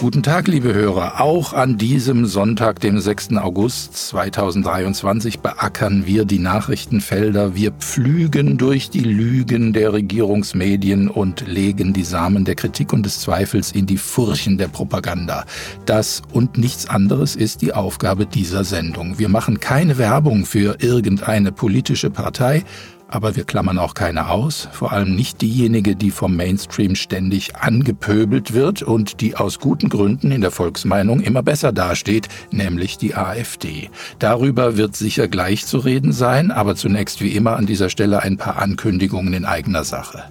Guten Tag, liebe Hörer. Auch an diesem Sonntag, dem 6. August 2023, beackern wir die Nachrichtenfelder. Wir pflügen durch die Lügen der Regierungsmedien und legen die Samen der Kritik und des Zweifels in die Furchen der Propaganda. Das und nichts anderes ist die Aufgabe dieser Sendung. Wir machen keine Werbung für irgendeine politische Partei, aber wir klammern auch keine aus, vor allem nicht diejenige, die vom Mainstream ständig angepöbelt wird und die aus guten Gründen in der Volksmeinung immer besser dasteht, nämlich die AfD. Darüber wird sicher gleich zu reden sein, aber zunächst wie immer an dieser Stelle ein paar Ankündigungen in eigener Sache.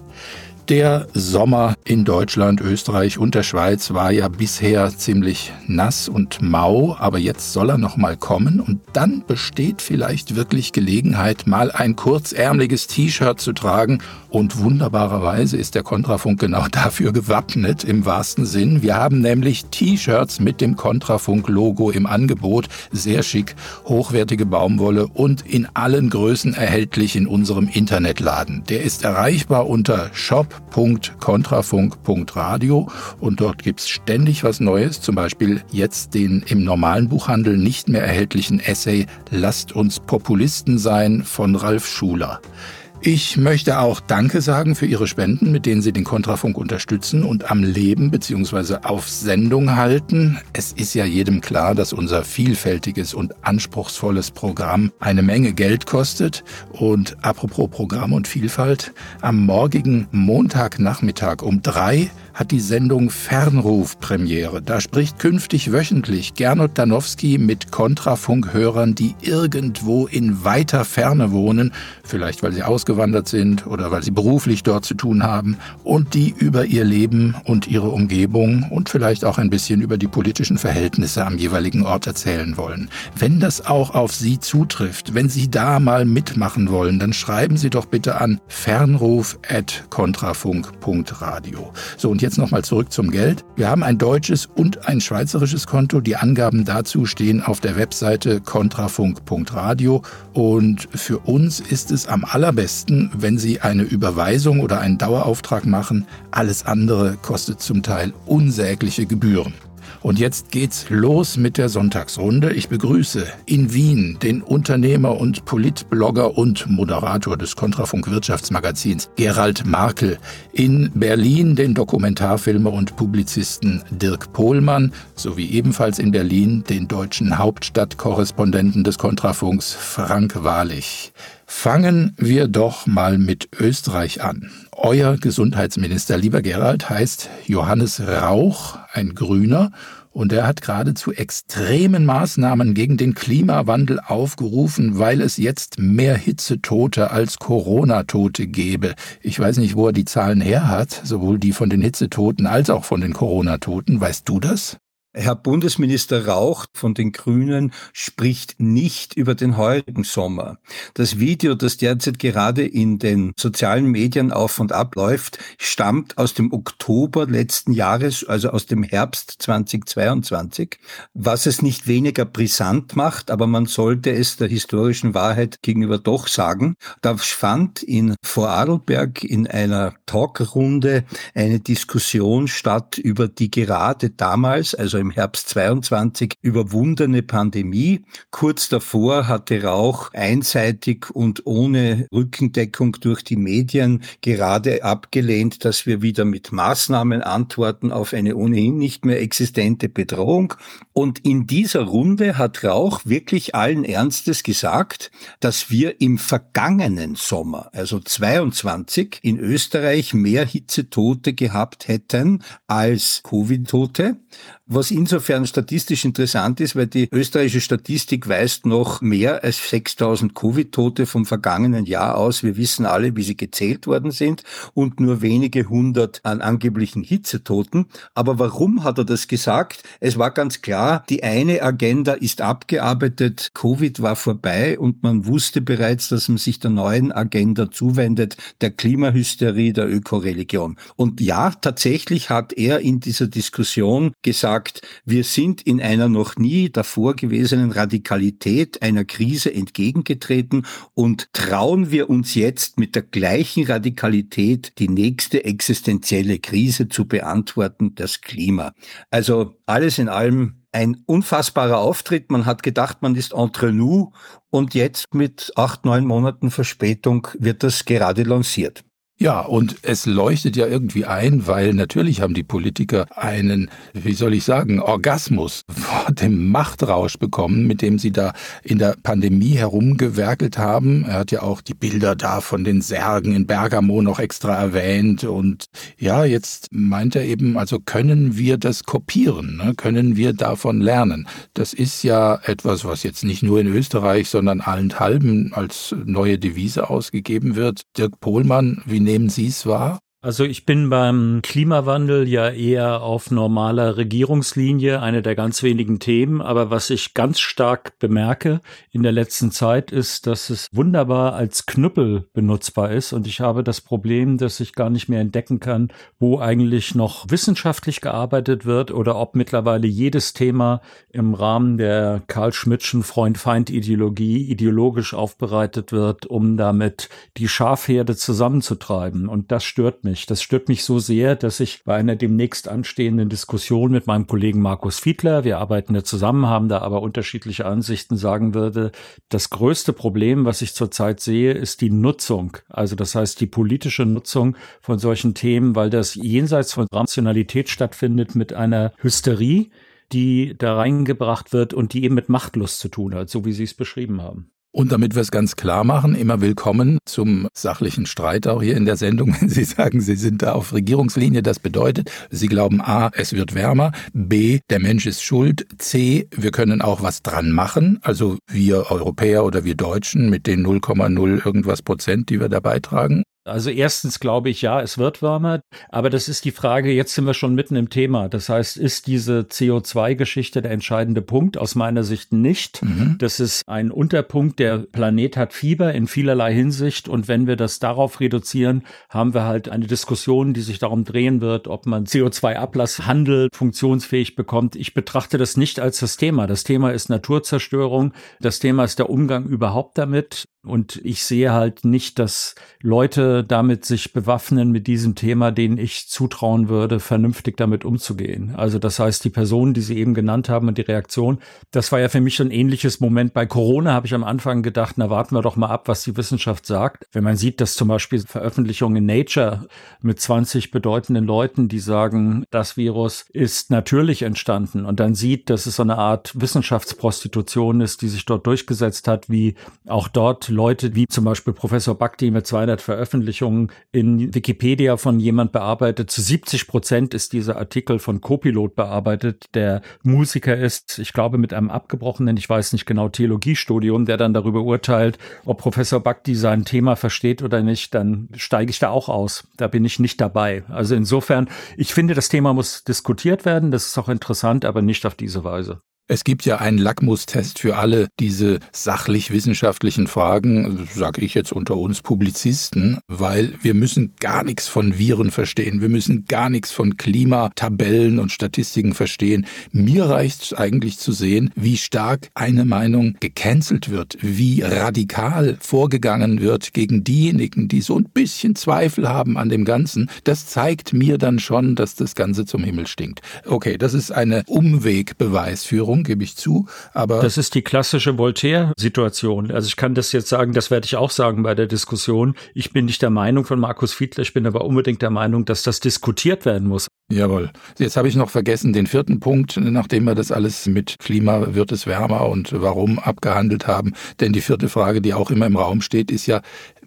Der Sommer in Deutschland, Österreich und der Schweiz war ja bisher ziemlich nass und mau, aber jetzt soll er noch mal kommen und dann besteht vielleicht wirklich Gelegenheit, mal ein kurzärmliches T-Shirt zu tragen und wunderbarerweise ist der Kontrafunk genau dafür gewappnet im wahrsten Sinn. Wir haben nämlich T-Shirts mit dem Kontrafunk-Logo im Angebot, sehr schick, hochwertige Baumwolle und in allen Größen erhältlich in unserem Internetladen. Der ist erreichbar unter shop www.kontrafunk.radio und dort gibt's ständig was Neues, zum Beispiel jetzt den im normalen Buchhandel nicht mehr erhältlichen Essay Lasst uns Populisten sein von Ralf Schuler. Ich möchte auch Danke sagen für Ihre Spenden, mit denen Sie den Kontrafunk unterstützen und am Leben bzw. auf Sendung halten. Es ist ja jedem klar, dass unser vielfältiges und anspruchsvolles Programm eine Menge Geld kostet. Und apropos Programm und Vielfalt, am morgigen Montagnachmittag um drei hat die Sendung Fernruf Premiere. Da spricht künftig wöchentlich Gernot Danowski mit Kontrafunkhörern, die irgendwo in weiter Ferne wohnen, vielleicht weil sie ausgewandert sind oder weil sie beruflich dort zu tun haben und die über ihr Leben und ihre Umgebung und vielleicht auch ein bisschen über die politischen Verhältnisse am jeweiligen Ort erzählen wollen. Wenn das auch auf Sie zutrifft, wenn Sie da mal mitmachen wollen, dann schreiben Sie doch bitte an fernruf@kontrafunk.radio. So und jetzt nochmal zurück zum Geld. Wir haben ein deutsches und ein schweizerisches Konto. Die Angaben dazu stehen auf der Webseite kontrafunk.radio. Und für uns ist es am allerbesten, wenn Sie eine Überweisung oder einen Dauerauftrag machen. Alles andere kostet zum Teil unsägliche Gebühren. Und jetzt geht's los mit der Sonntagsrunde. Ich begrüße in Wien den Unternehmer und Politblogger und Moderator des Kontrafunk Wirtschaftsmagazins Gerald Markel. In Berlin den Dokumentarfilmer und Publizisten Dirk Pohlmann sowie ebenfalls in Berlin den deutschen Hauptstadtkorrespondenten des Kontrafunks Frank Wahrlich. Fangen wir doch mal mit Österreich an. Euer Gesundheitsminister, lieber Gerald, heißt Johannes Rauch, ein Grüner, und er hat gerade zu extremen Maßnahmen gegen den Klimawandel aufgerufen, weil es jetzt mehr Hitzetote als Corona-Tote gäbe. Ich weiß nicht, wo er die Zahlen her hat, sowohl die von den Hitzetoten als auch von den Corona-Toten. Weißt du das? Herr Bundesminister Rauch von den Grünen spricht nicht über den heurigen Sommer. Das Video, das derzeit gerade in den sozialen Medien auf und ab läuft, stammt aus dem Oktober letzten Jahres, also aus dem Herbst 2022, was es nicht weniger brisant macht, aber man sollte es der historischen Wahrheit gegenüber doch sagen. Da fand in Vorarlberg in einer Talkrunde eine Diskussion statt über die gerade damals, also im Herbst 22 überwundene Pandemie. Kurz davor hatte Rauch einseitig und ohne Rückendeckung durch die Medien gerade abgelehnt, dass wir wieder mit Maßnahmen antworten auf eine ohnehin nicht mehr existente Bedrohung. Und in dieser Runde hat Rauch wirklich allen Ernstes gesagt, dass wir im vergangenen Sommer, also 22, in Österreich mehr Hitzetote gehabt hätten als Covid-Tote was insofern statistisch interessant ist, weil die österreichische Statistik weist noch mehr als 6000 Covid-Tote vom vergangenen Jahr aus. Wir wissen alle, wie sie gezählt worden sind und nur wenige hundert an angeblichen Hitzetoten. Aber warum hat er das gesagt? Es war ganz klar, die eine Agenda ist abgearbeitet, Covid war vorbei und man wusste bereits, dass man sich der neuen Agenda zuwendet, der Klimahysterie, der Ökoreligion. Und ja, tatsächlich hat er in dieser Diskussion gesagt, wir sind in einer noch nie davor gewesenen Radikalität einer Krise entgegengetreten und trauen wir uns jetzt mit der gleichen Radikalität die nächste existenzielle Krise zu beantworten, das Klima. Also alles in allem ein unfassbarer Auftritt. Man hat gedacht, man ist entre nous und jetzt mit acht, neun Monaten Verspätung wird das gerade lanciert. Ja, und es leuchtet ja irgendwie ein, weil natürlich haben die Politiker einen, wie soll ich sagen, Orgasmus vor dem Machtrausch bekommen, mit dem sie da in der Pandemie herumgewerkelt haben. Er hat ja auch die Bilder da von den Särgen in Bergamo noch extra erwähnt. Und ja, jetzt meint er eben, also können wir das kopieren, ne? können wir davon lernen. Das ist ja etwas, was jetzt nicht nur in Österreich, sondern allenthalben als neue Devise ausgegeben wird. Dirk Pohlmann, wie nehmen Sie es wahr? Also ich bin beim Klimawandel ja eher auf normaler Regierungslinie, eine der ganz wenigen Themen. Aber was ich ganz stark bemerke in der letzten Zeit ist, dass es wunderbar als Knüppel benutzbar ist. Und ich habe das Problem, dass ich gar nicht mehr entdecken kann, wo eigentlich noch wissenschaftlich gearbeitet wird oder ob mittlerweile jedes Thema im Rahmen der Karl-Schmidtschen Freund-Feind-Ideologie ideologisch aufbereitet wird, um damit die Schafherde zusammenzutreiben. Und das stört mich nicht. Das stört mich so sehr, dass ich bei einer demnächst anstehenden Diskussion mit meinem Kollegen Markus Fiedler, wir arbeiten ja zusammen, haben da aber unterschiedliche Ansichten, sagen würde, das größte Problem, was ich zurzeit sehe, ist die Nutzung. Also das heißt die politische Nutzung von solchen Themen, weil das jenseits von Rationalität stattfindet mit einer Hysterie, die da reingebracht wird und die eben mit Machtlust zu tun hat, so wie Sie es beschrieben haben. Und damit wir es ganz klar machen, immer willkommen zum sachlichen Streit auch hier in der Sendung. Wenn Sie sagen, Sie sind da auf Regierungslinie, das bedeutet, Sie glauben A, es wird wärmer, B, der Mensch ist schuld, C, wir können auch was dran machen, also wir Europäer oder wir Deutschen mit den 0,0 irgendwas Prozent, die wir da beitragen. Also erstens glaube ich, ja, es wird wärmer, aber das ist die Frage, jetzt sind wir schon mitten im Thema. Das heißt, ist diese CO2-Geschichte der entscheidende Punkt? Aus meiner Sicht nicht. Mhm. Das ist ein Unterpunkt, der Planet hat Fieber in vielerlei Hinsicht und wenn wir das darauf reduzieren, haben wir halt eine Diskussion, die sich darum drehen wird, ob man CO2-Ablasshandel funktionsfähig bekommt. Ich betrachte das nicht als das Thema. Das Thema ist Naturzerstörung. Das Thema ist der Umgang überhaupt damit. Und ich sehe halt nicht, dass Leute damit sich bewaffnen mit diesem Thema, denen ich zutrauen würde, vernünftig damit umzugehen. Also das heißt, die Personen, die Sie eben genannt haben und die Reaktion, das war ja für mich ein ähnliches Moment. Bei Corona habe ich am Anfang gedacht, na warten wir doch mal ab, was die Wissenschaft sagt. Wenn man sieht, dass zum Beispiel Veröffentlichungen in Nature mit 20 bedeutenden Leuten, die sagen, das Virus ist natürlich entstanden und dann sieht, dass es so eine Art Wissenschaftsprostitution ist, die sich dort durchgesetzt hat, wie auch dort Leute wie zum Beispiel Professor Bakti mit 200 Veröffentlichungen in Wikipedia von jemand bearbeitet. Zu 70 Prozent ist dieser Artikel von Copilot bearbeitet, der Musiker ist, ich glaube, mit einem abgebrochenen, ich weiß nicht genau, Theologiestudium, der dann darüber urteilt, ob Professor Bakti sein Thema versteht oder nicht, dann steige ich da auch aus. Da bin ich nicht dabei. Also insofern, ich finde, das Thema muss diskutiert werden. Das ist auch interessant, aber nicht auf diese Weise. Es gibt ja einen Lackmustest für alle diese sachlich-wissenschaftlichen Fragen, sage ich jetzt unter uns Publizisten, weil wir müssen gar nichts von Viren verstehen. Wir müssen gar nichts von Klimatabellen und Statistiken verstehen. Mir reicht es eigentlich zu sehen, wie stark eine Meinung gecancelt wird, wie radikal vorgegangen wird gegen diejenigen, die so ein bisschen Zweifel haben an dem Ganzen. Das zeigt mir dann schon, dass das Ganze zum Himmel stinkt. Okay, das ist eine Umwegbeweisführung Meinung, gebe ich zu. Aber das ist die klassische Voltaire-Situation. Also ich kann das jetzt sagen, das werde ich auch sagen bei der Diskussion. Ich bin nicht der Meinung von Markus Fiedler, ich bin aber unbedingt der Meinung, dass das diskutiert werden muss. Jawohl. Jetzt habe ich noch vergessen den vierten Punkt, nachdem wir das alles mit Klima wird es wärmer und warum abgehandelt haben. Denn die vierte Frage, die auch immer im Raum steht, ist ja,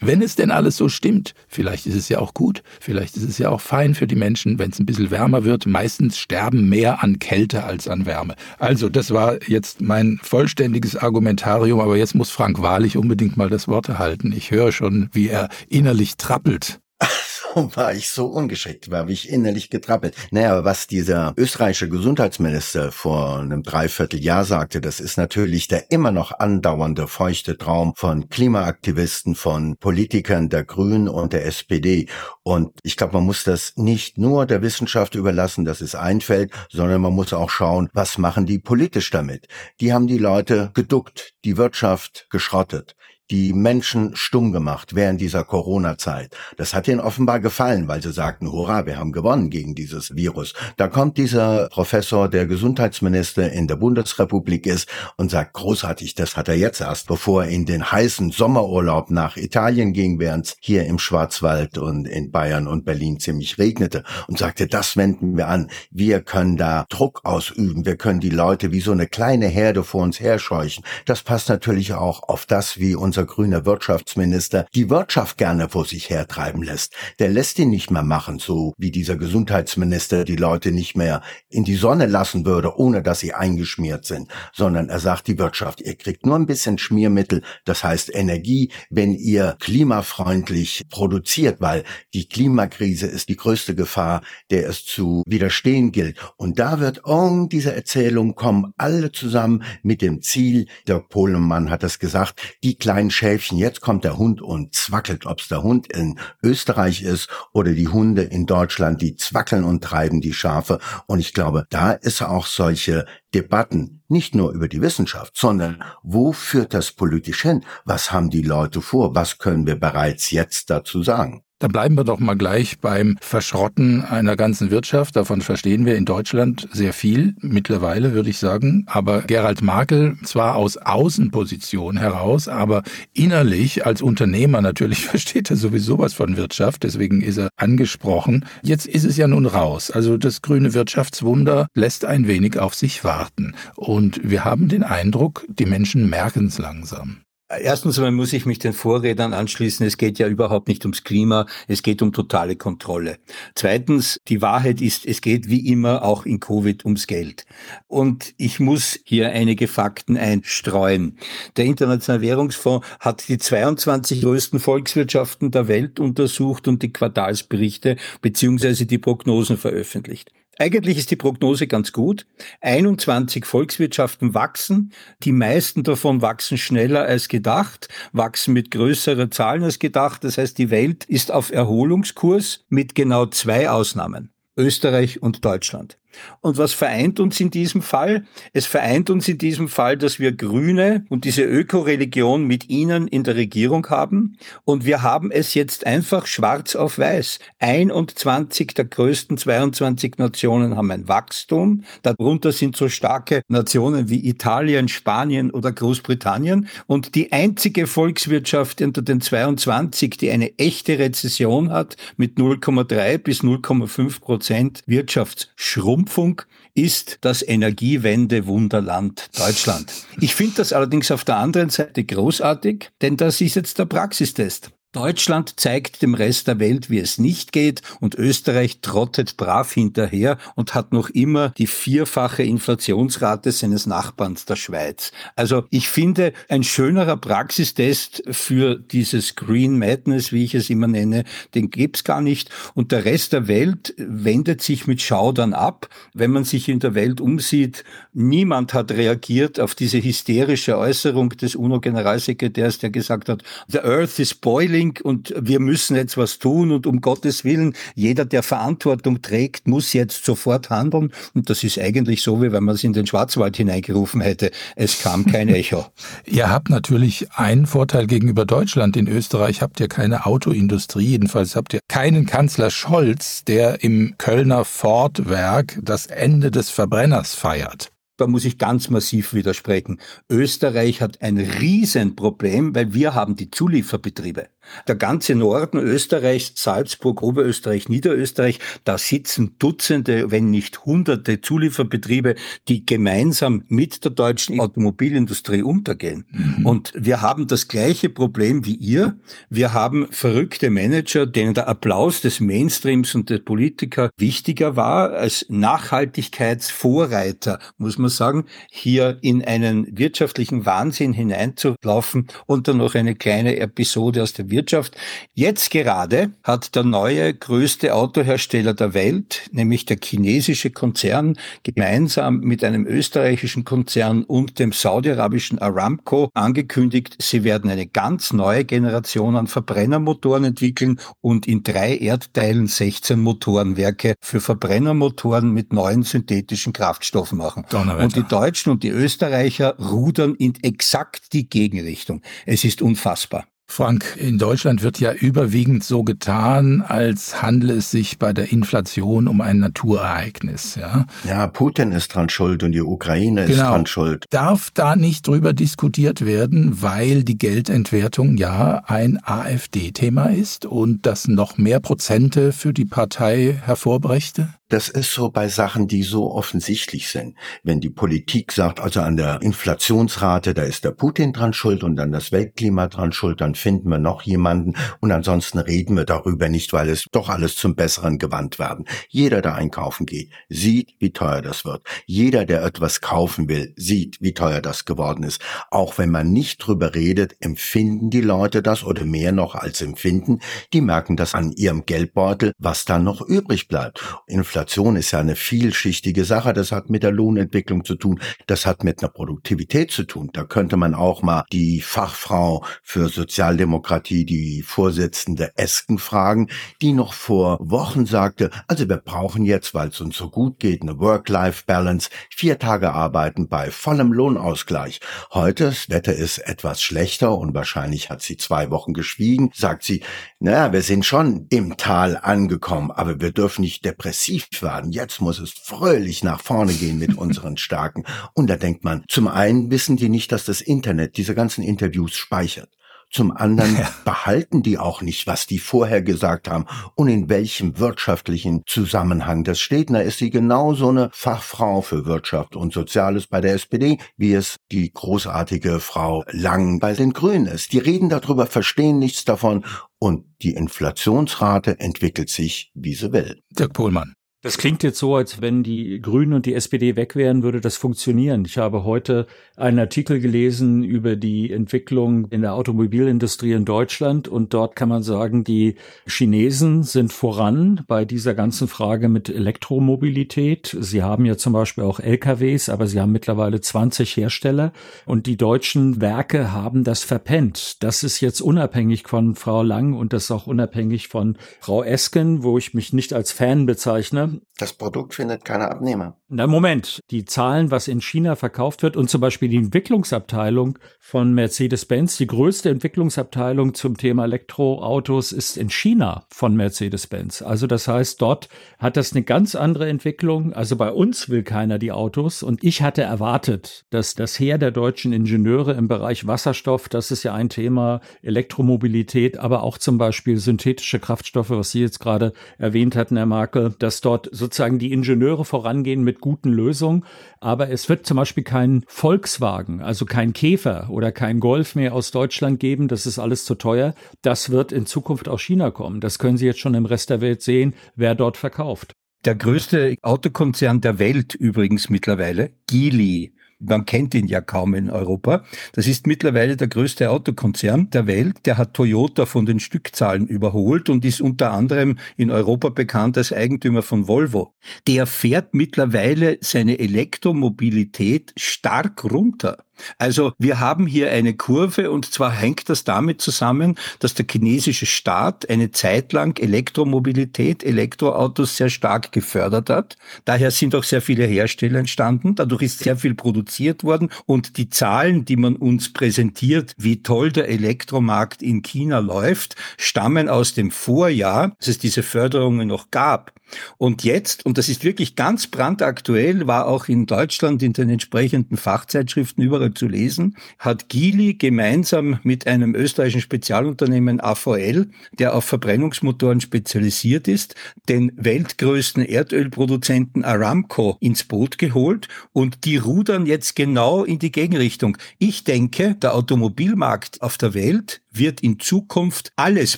wenn es denn alles so stimmt, vielleicht ist es ja auch gut, vielleicht ist es ja auch fein für die Menschen, wenn es ein bisschen wärmer wird. Meistens sterben mehr an Kälte als an Wärme. Also, das war jetzt mein vollständiges Argumentarium, aber jetzt muss Frank Wahrlich unbedingt mal das Wort erhalten. Ich höre schon, wie er innerlich trappelt. War ich so ungeschickt? War ich innerlich getrappelt? Naja, was dieser österreichische Gesundheitsminister vor einem Dreivierteljahr sagte, das ist natürlich der immer noch andauernde feuchte Traum von Klimaaktivisten, von Politikern der Grünen und der SPD. Und ich glaube, man muss das nicht nur der Wissenschaft überlassen, dass es einfällt, sondern man muss auch schauen, was machen die politisch damit. Die haben die Leute geduckt, die Wirtschaft geschrottet die Menschen stumm gemacht während dieser Corona-Zeit. Das hat ihnen offenbar gefallen, weil sie sagten, hurra, wir haben gewonnen gegen dieses Virus. Da kommt dieser Professor, der Gesundheitsminister in der Bundesrepublik ist und sagt, großartig, das hat er jetzt erst, bevor er in den heißen Sommerurlaub nach Italien ging, während es hier im Schwarzwald und in Bayern und Berlin ziemlich regnete und sagte, das wenden wir an. Wir können da Druck ausüben. Wir können die Leute wie so eine kleine Herde vor uns herscheuchen. Das passt natürlich auch auf das, wie unser unser grüner Wirtschaftsminister die Wirtschaft gerne vor sich hertreiben lässt. Der lässt ihn nicht mehr machen, so wie dieser Gesundheitsminister die Leute nicht mehr in die Sonne lassen würde, ohne dass sie eingeschmiert sind, sondern er sagt die Wirtschaft, ihr kriegt nur ein bisschen Schmiermittel, das heißt Energie, wenn ihr klimafreundlich produziert, weil die Klimakrise ist die größte Gefahr, der es zu widerstehen gilt. Und da wird um diese Erzählung kommen alle zusammen mit dem Ziel, der Polenmann hat es gesagt, die kleinen Schäfchen, jetzt kommt der Hund und zwackelt, ob's der Hund in Österreich ist oder die Hunde in Deutschland, die zwackeln und treiben die Schafe. Und ich glaube, da ist auch solche Debatten, nicht nur über die Wissenschaft, sondern wo führt das politisch hin? Was haben die Leute vor? Was können wir bereits jetzt dazu sagen? Dann bleiben wir doch mal gleich beim Verschrotten einer ganzen Wirtschaft. Davon verstehen wir in Deutschland sehr viel mittlerweile, würde ich sagen. Aber Gerald Markel zwar aus Außenposition heraus, aber innerlich als Unternehmer natürlich versteht er sowieso was von Wirtschaft. Deswegen ist er angesprochen. Jetzt ist es ja nun raus. Also das grüne Wirtschaftswunder lässt ein wenig auf sich warten. Und wir haben den Eindruck, die Menschen merken es langsam. Erstens einmal muss ich mich den Vorrednern anschließen. Es geht ja überhaupt nicht ums Klima. Es geht um totale Kontrolle. Zweitens, die Wahrheit ist, es geht wie immer auch in Covid ums Geld. Und ich muss hier einige Fakten einstreuen. Der Internationale Währungsfonds hat die 22 größten Volkswirtschaften der Welt untersucht und die Quartalsberichte beziehungsweise die Prognosen veröffentlicht. Eigentlich ist die Prognose ganz gut. 21 Volkswirtschaften wachsen. Die meisten davon wachsen schneller als gedacht, wachsen mit größeren Zahlen als gedacht. Das heißt, die Welt ist auf Erholungskurs mit genau zwei Ausnahmen. Österreich und Deutschland. Und was vereint uns in diesem Fall? Es vereint uns in diesem Fall, dass wir Grüne und diese Ökoreligion mit ihnen in der Regierung haben. Und wir haben es jetzt einfach schwarz auf weiß. 21 der größten 22 Nationen haben ein Wachstum. Darunter sind so starke Nationen wie Italien, Spanien oder Großbritannien. Und die einzige Volkswirtschaft unter den 22, die eine echte Rezession hat, mit 0,3 bis 0,5 Prozent Wirtschaftsschrumpf, Rundfunk ist das Energiewende-Wunderland Deutschland. Ich finde das allerdings auf der anderen Seite großartig, denn das ist jetzt der Praxistest. Deutschland zeigt dem Rest der Welt, wie es nicht geht und Österreich trottet brav hinterher und hat noch immer die vierfache Inflationsrate seines Nachbarns der Schweiz. Also ich finde, ein schönerer Praxistest für dieses Green Madness, wie ich es immer nenne, den gibt's gar nicht und der Rest der Welt wendet sich mit Schaudern ab. Wenn man sich in der Welt umsieht, niemand hat reagiert auf diese hysterische Äußerung des UNO-Generalsekretärs, der gesagt hat, the earth is boiling Frühling und wir müssen jetzt was tun und um Gottes Willen, jeder, der Verantwortung trägt, muss jetzt sofort handeln. Und das ist eigentlich so, wie wenn man es in den Schwarzwald hineingerufen hätte. Es kam kein Echo. ihr habt natürlich einen Vorteil gegenüber Deutschland. In Österreich habt ihr keine Autoindustrie. Jedenfalls habt ihr keinen Kanzler Scholz, der im Kölner Fordwerk das Ende des Verbrenners feiert da muss ich ganz massiv widersprechen. Österreich hat ein Riesenproblem, weil wir haben die Zulieferbetriebe. Der ganze Norden Österreichs, Salzburg, Oberösterreich, Niederösterreich, da sitzen Dutzende, wenn nicht Hunderte Zulieferbetriebe, die gemeinsam mit der deutschen Automobilindustrie untergehen. Mhm. Und wir haben das gleiche Problem wie ihr. Wir haben verrückte Manager, denen der Applaus des Mainstreams und der Politiker wichtiger war als Nachhaltigkeitsvorreiter, muss man sagen, hier in einen wirtschaftlichen Wahnsinn hineinzulaufen und dann noch eine kleine Episode aus der Wirtschaft. Jetzt gerade hat der neue größte Autohersteller der Welt, nämlich der chinesische Konzern, gemeinsam mit einem österreichischen Konzern und dem saudi-arabischen Aramco angekündigt, sie werden eine ganz neue Generation an Verbrennermotoren entwickeln und in drei Erdteilen 16 Motorenwerke für Verbrennermotoren mit neuen synthetischen Kraftstoffen machen. Und die Deutschen und die Österreicher rudern in exakt die Gegenrichtung. Es ist unfassbar. Frank, in Deutschland wird ja überwiegend so getan, als handle es sich bei der Inflation um ein Naturereignis. Ja, ja Putin ist dran schuld und die Ukraine genau. ist dran schuld. Darf da nicht drüber diskutiert werden, weil die Geldentwertung ja ein AfD-Thema ist und das noch mehr Prozente für die Partei hervorbrächte? Das ist so bei Sachen, die so offensichtlich sind. Wenn die Politik sagt, also an der Inflationsrate, da ist der Putin dran schuld und an das Weltklima dran schuld, dann finden wir noch jemanden und ansonsten reden wir darüber nicht, weil es doch alles zum Besseren gewandt werden. Jeder, der einkaufen geht, sieht, wie teuer das wird. Jeder, der etwas kaufen will, sieht, wie teuer das geworden ist. Auch wenn man nicht drüber redet, empfinden die Leute das oder mehr noch als empfinden. Die merken das an ihrem Geldbeutel, was dann noch übrig bleibt. Inflation Inflation ist ja eine vielschichtige Sache. Das hat mit der Lohnentwicklung zu tun. Das hat mit einer Produktivität zu tun. Da könnte man auch mal die Fachfrau für Sozialdemokratie, die Vorsitzende Esken fragen, die noch vor Wochen sagte, also wir brauchen jetzt, weil es uns so gut geht, eine Work-Life-Balance, vier Tage arbeiten bei vollem Lohnausgleich. Heute, das Wetter ist etwas schlechter und wahrscheinlich hat sie zwei Wochen geschwiegen, sagt sie, naja, wir sind schon im Tal angekommen, aber wir dürfen nicht depressiv werden. Jetzt muss es fröhlich nach vorne gehen mit unseren Starken. Und da denkt man, zum einen wissen die nicht, dass das Internet diese ganzen Interviews speichert. Zum anderen ja. behalten die auch nicht, was die vorher gesagt haben und in welchem wirtschaftlichen Zusammenhang das steht. da ist sie genau so eine Fachfrau für Wirtschaft und Soziales bei der SPD, wie es die großartige Frau Lang bei den Grünen ist. Die reden darüber, verstehen nichts davon und die Inflationsrate entwickelt sich, wie sie will. Dirk Pohlmann. Das klingt jetzt so, als wenn die Grünen und die SPD weg wären, würde das funktionieren. Ich habe heute einen Artikel gelesen über die Entwicklung in der Automobilindustrie in Deutschland und dort kann man sagen, die Chinesen sind voran bei dieser ganzen Frage mit Elektromobilität. Sie haben ja zum Beispiel auch LKWs, aber sie haben mittlerweile 20 Hersteller und die deutschen Werke haben das verpennt. Das ist jetzt unabhängig von Frau Lang und das ist auch unabhängig von Frau Esken, wo ich mich nicht als Fan bezeichne das Produkt findet keine Abnehmer. Na Moment, die Zahlen, was in China verkauft wird und zum Beispiel die Entwicklungsabteilung von Mercedes-Benz, die größte Entwicklungsabteilung zum Thema Elektroautos ist in China von Mercedes-Benz. Also das heißt, dort hat das eine ganz andere Entwicklung. Also bei uns will keiner die Autos und ich hatte erwartet, dass das Heer der deutschen Ingenieure im Bereich Wasserstoff, das ist ja ein Thema, Elektromobilität, aber auch zum Beispiel synthetische Kraftstoffe, was Sie jetzt gerade erwähnt hatten, Herr Markel, dass dort sozusagen die Ingenieure vorangehen mit guten Lösungen. Aber es wird zum Beispiel kein Volkswagen, also kein Käfer oder kein Golf mehr aus Deutschland geben. Das ist alles zu teuer. Das wird in Zukunft aus China kommen. Das können Sie jetzt schon im Rest der Welt sehen, wer dort verkauft. Der größte Autokonzern der Welt übrigens mittlerweile, Geely, man kennt ihn ja kaum in Europa. Das ist mittlerweile der größte Autokonzern der Welt. Der hat Toyota von den Stückzahlen überholt und ist unter anderem in Europa bekannt als Eigentümer von Volvo. Der fährt mittlerweile seine Elektromobilität stark runter. Also wir haben hier eine Kurve und zwar hängt das damit zusammen, dass der chinesische Staat eine Zeit lang Elektromobilität, Elektroautos sehr stark gefördert hat. Daher sind auch sehr viele Hersteller entstanden. Dadurch ist sehr viel produziert worden und die Zahlen, die man uns präsentiert, wie toll der Elektromarkt in China läuft, stammen aus dem Vorjahr, als es diese Förderungen noch gab. Und jetzt, und das ist wirklich ganz brandaktuell, war auch in Deutschland in den entsprechenden Fachzeitschriften überall zu lesen, hat Gili gemeinsam mit einem österreichischen Spezialunternehmen AVL, der auf Verbrennungsmotoren spezialisiert ist, den weltgrößten Erdölproduzenten Aramco ins Boot geholt und die rudern jetzt genau in die Gegenrichtung. Ich denke, der Automobilmarkt auf der Welt wird in Zukunft alles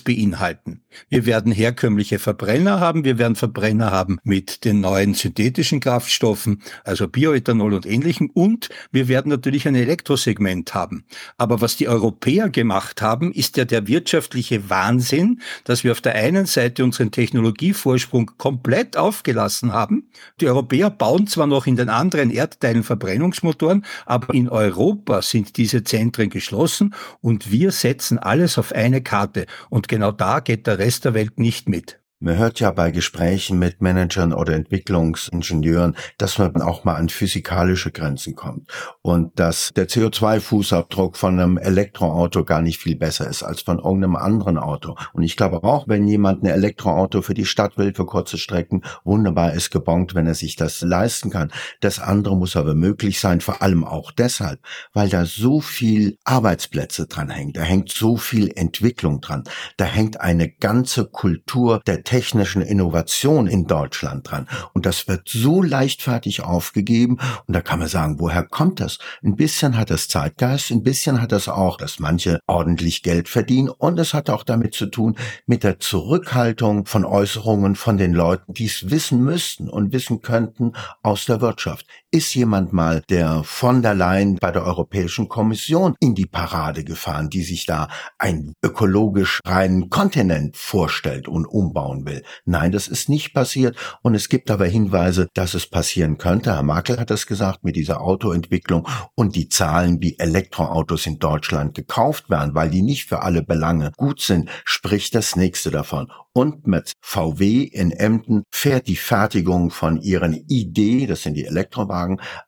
beinhalten. Wir werden herkömmliche Verbrenner haben, wir werden Verbrenner haben mit den neuen synthetischen Kraftstoffen, also Bioethanol und ähnlichem, und wir werden natürlich ein Elektrosegment haben. Aber was die Europäer gemacht haben, ist ja der wirtschaftliche Wahnsinn, dass wir auf der einen Seite unseren Technologievorsprung komplett aufgelassen haben. Die Europäer bauen zwar noch in den anderen Erdteilen Verbrennungsmotoren, aber in Europa sind diese Zentren geschlossen und wir setzen alles auf eine Karte. Und genau da geht der Rest der Welt nicht mit. Man hört ja bei Gesprächen mit Managern oder Entwicklungsingenieuren, dass man auch mal an physikalische Grenzen kommt und dass der CO2-Fußabdruck von einem Elektroauto gar nicht viel besser ist als von irgendeinem anderen Auto. Und ich glaube auch, wenn jemand ein Elektroauto für die Stadt will, für kurze Strecken, wunderbar ist gebongt, wenn er sich das leisten kann. Das andere muss aber möglich sein, vor allem auch deshalb, weil da so viel Arbeitsplätze dran hängen, da hängt so viel Entwicklung dran, da hängt eine ganze Kultur der technischen Innovation in Deutschland dran. Und das wird so leichtfertig aufgegeben. Und da kann man sagen, woher kommt das? Ein bisschen hat es Zeitgeist, ein bisschen hat es auch, dass manche ordentlich Geld verdienen. Und es hat auch damit zu tun, mit der Zurückhaltung von Äußerungen von den Leuten, die es wissen müssten und wissen könnten aus der Wirtschaft. Ist jemand mal der von der Leyen bei der Europäischen Kommission in die Parade gefahren, die sich da ein ökologisch reinen Kontinent vorstellt und umbauen bauen will. Nein, das ist nicht passiert und es gibt aber Hinweise, dass es passieren könnte. Herr Merkel hat es gesagt mit dieser Autoentwicklung und die Zahlen, wie Elektroautos in Deutschland gekauft werden, weil die nicht für alle Belange gut sind, spricht das nächste davon. Und mit VW in Emden fährt die Fertigung von ihren ID, das sind die Elektrowagen,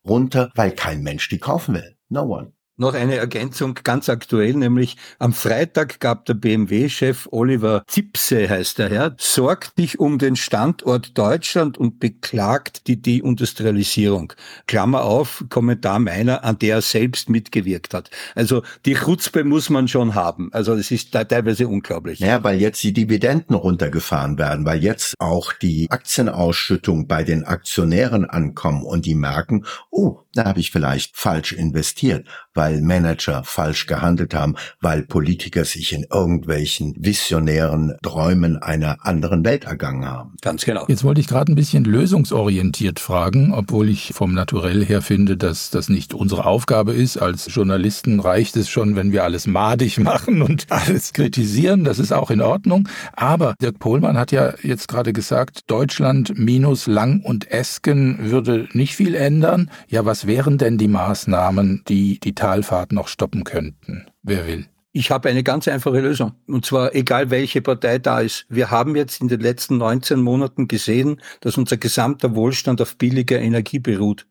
runter, weil kein Mensch die kaufen will. No one. Noch eine Ergänzung ganz aktuell, nämlich am Freitag gab der BMW-Chef Oliver Zipse, heißt der Herr, sorgt dich um den Standort Deutschland und beklagt die Deindustrialisierung. Klammer auf, Kommentar meiner, an der er selbst mitgewirkt hat. Also die Chutzpe muss man schon haben. Also es ist teilweise unglaublich. Ja, weil jetzt die Dividenden runtergefahren werden, weil jetzt auch die Aktienausschüttung bei den Aktionären ankommen und die merken, oh, da habe ich vielleicht falsch investiert, weil Manager falsch gehandelt haben, weil Politiker sich in irgendwelchen visionären Träumen einer anderen Welt ergangen haben. Ganz genau. Jetzt wollte ich gerade ein bisschen lösungsorientiert fragen, obwohl ich vom Naturell her finde, dass das nicht unsere Aufgabe ist. Als Journalisten reicht es schon, wenn wir alles madig machen und alles kritisieren. Das ist auch in Ordnung. Aber Dirk Pohlmann hat ja jetzt gerade gesagt, Deutschland minus Lang und Esken würde nicht viel ändern. Ja, was wären denn die Maßnahmen, die die Talfahrt noch stoppen könnten? Wer will? Ich habe eine ganz einfache Lösung. Und zwar egal welche Partei da ist. Wir haben jetzt in den letzten 19 Monaten gesehen, dass unser gesamter Wohlstand auf billiger Energie beruht.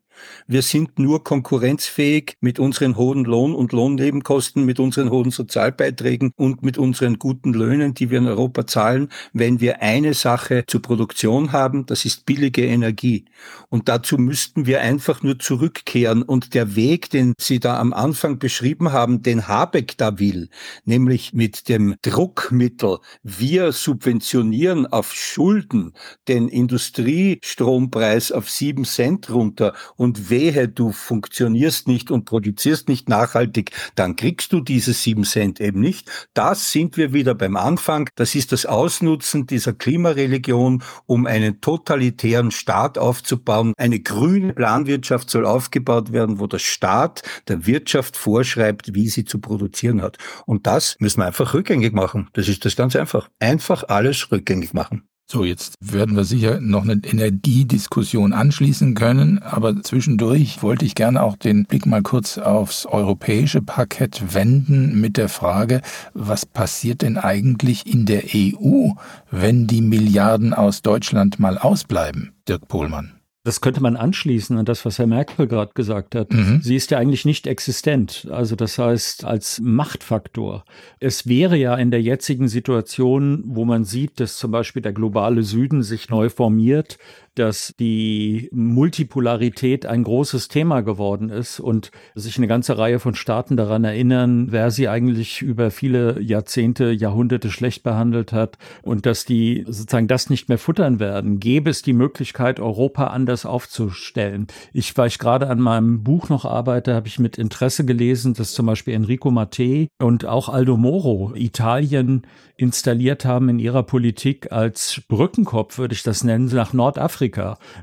Wir sind nur konkurrenzfähig mit unseren hohen Lohn- und Lohnnebenkosten, mit unseren hohen Sozialbeiträgen und mit unseren guten Löhnen, die wir in Europa zahlen, wenn wir eine Sache zur Produktion haben, das ist billige Energie. Und dazu müssten wir einfach nur zurückkehren. Und der Weg, den Sie da am Anfang beschrieben haben, den Habeck da will, nämlich mit dem Druckmittel, wir subventionieren auf Schulden den Industriestrompreis auf sieben Cent runter und und wehe, du funktionierst nicht und produzierst nicht nachhaltig, dann kriegst du diese sieben Cent eben nicht. Das sind wir wieder beim Anfang. Das ist das Ausnutzen dieser Klimareligion, um einen totalitären Staat aufzubauen. Eine grüne Planwirtschaft soll aufgebaut werden, wo der Staat der Wirtschaft vorschreibt, wie sie zu produzieren hat. Und das müssen wir einfach rückgängig machen. Das ist das ganz einfach. Einfach alles rückgängig machen. So, jetzt werden wir sicher noch eine Energiediskussion anschließen können, aber zwischendurch wollte ich gerne auch den Blick mal kurz aufs europäische Parkett wenden mit der Frage, was passiert denn eigentlich in der EU, wenn die Milliarden aus Deutschland mal ausbleiben, Dirk Pohlmann? Das könnte man anschließen an das, was Herr Merkel gerade gesagt hat. Mhm. Sie ist ja eigentlich nicht existent. Also das heißt, als Machtfaktor. Es wäre ja in der jetzigen Situation, wo man sieht, dass zum Beispiel der globale Süden sich neu formiert, dass die Multipolarität ein großes Thema geworden ist und sich eine ganze Reihe von Staaten daran erinnern, wer sie eigentlich über viele Jahrzehnte, Jahrhunderte schlecht behandelt hat und dass die sozusagen das nicht mehr futtern werden. Gäbe es die Möglichkeit, Europa anders aufzustellen. Ich, weil ich gerade an meinem Buch noch arbeite, habe ich mit Interesse gelesen, dass zum Beispiel Enrico Mattei und auch Aldo Moro Italien installiert haben in ihrer Politik als Brückenkopf, würde ich das nennen, nach Nordafrika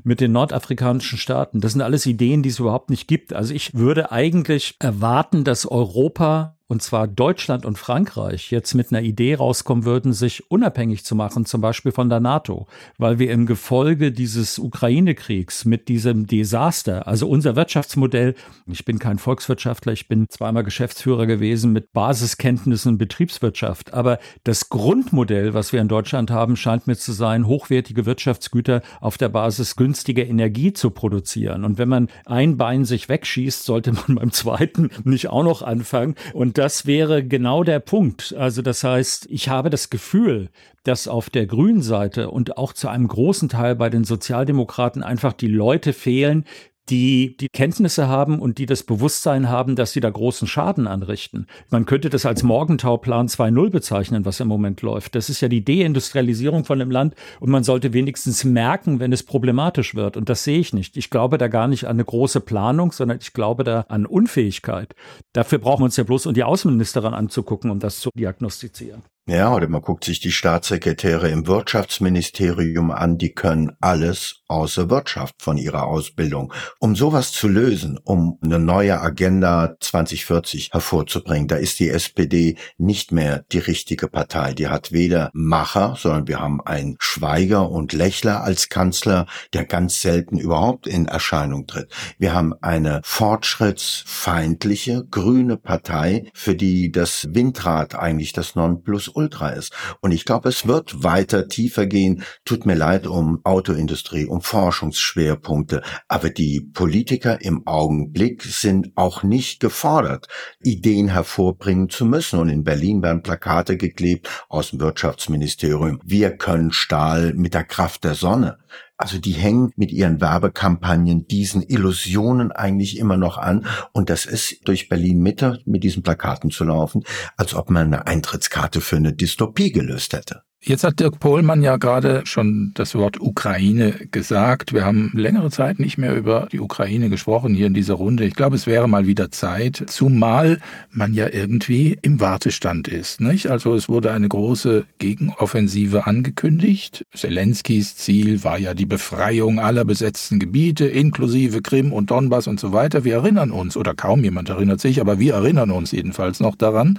mit den nordafrikanischen Staaten. Das sind alles Ideen, die es überhaupt nicht gibt. Also ich würde eigentlich erwarten, dass Europa und zwar Deutschland und Frankreich jetzt mit einer Idee rauskommen würden, sich unabhängig zu machen, zum Beispiel von der NATO, weil wir im Gefolge dieses Ukraine-Kriegs mit diesem Desaster, also unser Wirtschaftsmodell, ich bin kein Volkswirtschaftler, ich bin zweimal Geschäftsführer gewesen mit Basiskenntnissen Betriebswirtschaft, aber das Grundmodell, was wir in Deutschland haben, scheint mir zu sein, hochwertige Wirtschaftsgüter auf der Basis günstiger Energie zu produzieren. Und wenn man ein Bein sich wegschießt, sollte man beim zweiten nicht auch noch anfangen. Und das wäre genau der Punkt. Also das heißt, ich habe das Gefühl, dass auf der grünen Seite und auch zu einem großen Teil bei den Sozialdemokraten einfach die Leute fehlen, die die Kenntnisse haben und die das Bewusstsein haben, dass sie da großen Schaden anrichten. Man könnte das als Morgentauplan 2.0 bezeichnen, was im Moment läuft. Das ist ja die Deindustrialisierung von dem Land und man sollte wenigstens merken, wenn es problematisch wird. Und das sehe ich nicht. Ich glaube da gar nicht an eine große Planung, sondern ich glaube da an Unfähigkeit. Dafür brauchen wir uns ja bloß und die Außenministerin anzugucken, um das zu diagnostizieren. Ja, oder man guckt sich die Staatssekretäre im Wirtschaftsministerium an, die können alles außer Wirtschaft von ihrer Ausbildung. Um sowas zu lösen, um eine neue Agenda 2040 hervorzubringen, da ist die SPD nicht mehr die richtige Partei. Die hat weder Macher, sondern wir haben einen Schweiger und Lächler als Kanzler, der ganz selten überhaupt in Erscheinung tritt. Wir haben eine fortschrittsfeindliche grüne Partei, für die das Windrad eigentlich das Nonplus Ultra ist. Und ich glaube, es wird weiter tiefer gehen. Tut mir leid um Autoindustrie, um Forschungsschwerpunkte. Aber die Politiker im Augenblick sind auch nicht gefordert, Ideen hervorbringen zu müssen. Und in Berlin werden Plakate geklebt aus dem Wirtschaftsministerium. Wir können Stahl mit der Kraft der Sonne. Also die hängen mit ihren Werbekampagnen diesen Illusionen eigentlich immer noch an. Und das ist durch Berlin Mitte mit diesen Plakaten zu laufen, als ob man eine Eintrittskarte für eine Dystopie gelöst hätte. Jetzt hat Dirk Pohlmann ja gerade schon das Wort Ukraine gesagt. Wir haben längere Zeit nicht mehr über die Ukraine gesprochen hier in dieser Runde. Ich glaube, es wäre mal wieder Zeit, zumal man ja irgendwie im Wartestand ist. Nicht? Also es wurde eine große Gegenoffensive angekündigt. Zelenskis Ziel war ja die Befreiung aller besetzten Gebiete, inklusive Krim und Donbass und so weiter. Wir erinnern uns, oder kaum jemand erinnert sich, aber wir erinnern uns jedenfalls noch daran.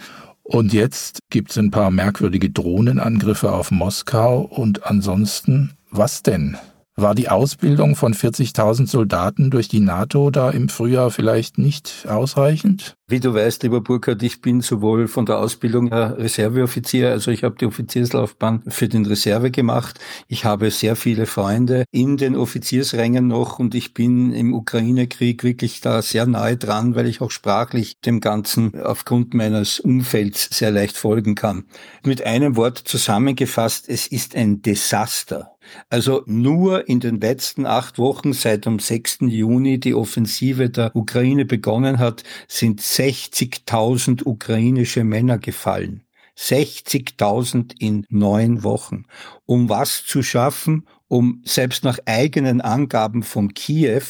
Und jetzt gibt es ein paar merkwürdige Drohnenangriffe auf Moskau und ansonsten, was denn? War die Ausbildung von 40.000 Soldaten durch die NATO da im Frühjahr vielleicht nicht ausreichend? Wie du weißt, lieber Burkhard, ich bin sowohl von der Ausbildung Reserveoffizier, also ich habe die Offizierslaufbahn für den Reserve gemacht. Ich habe sehr viele Freunde in den Offiziersrängen noch und ich bin im Ukraine-Krieg wirklich da sehr nahe dran, weil ich auch sprachlich dem Ganzen aufgrund meines Umfelds sehr leicht folgen kann. Mit einem Wort zusammengefasst, es ist ein Desaster. Also nur in den letzten acht Wochen seit dem 6. Juni die Offensive der Ukraine begonnen hat, sind 60.000 ukrainische Männer gefallen. 60.000 in neun Wochen. Um was zu schaffen? Um selbst nach eigenen Angaben von Kiew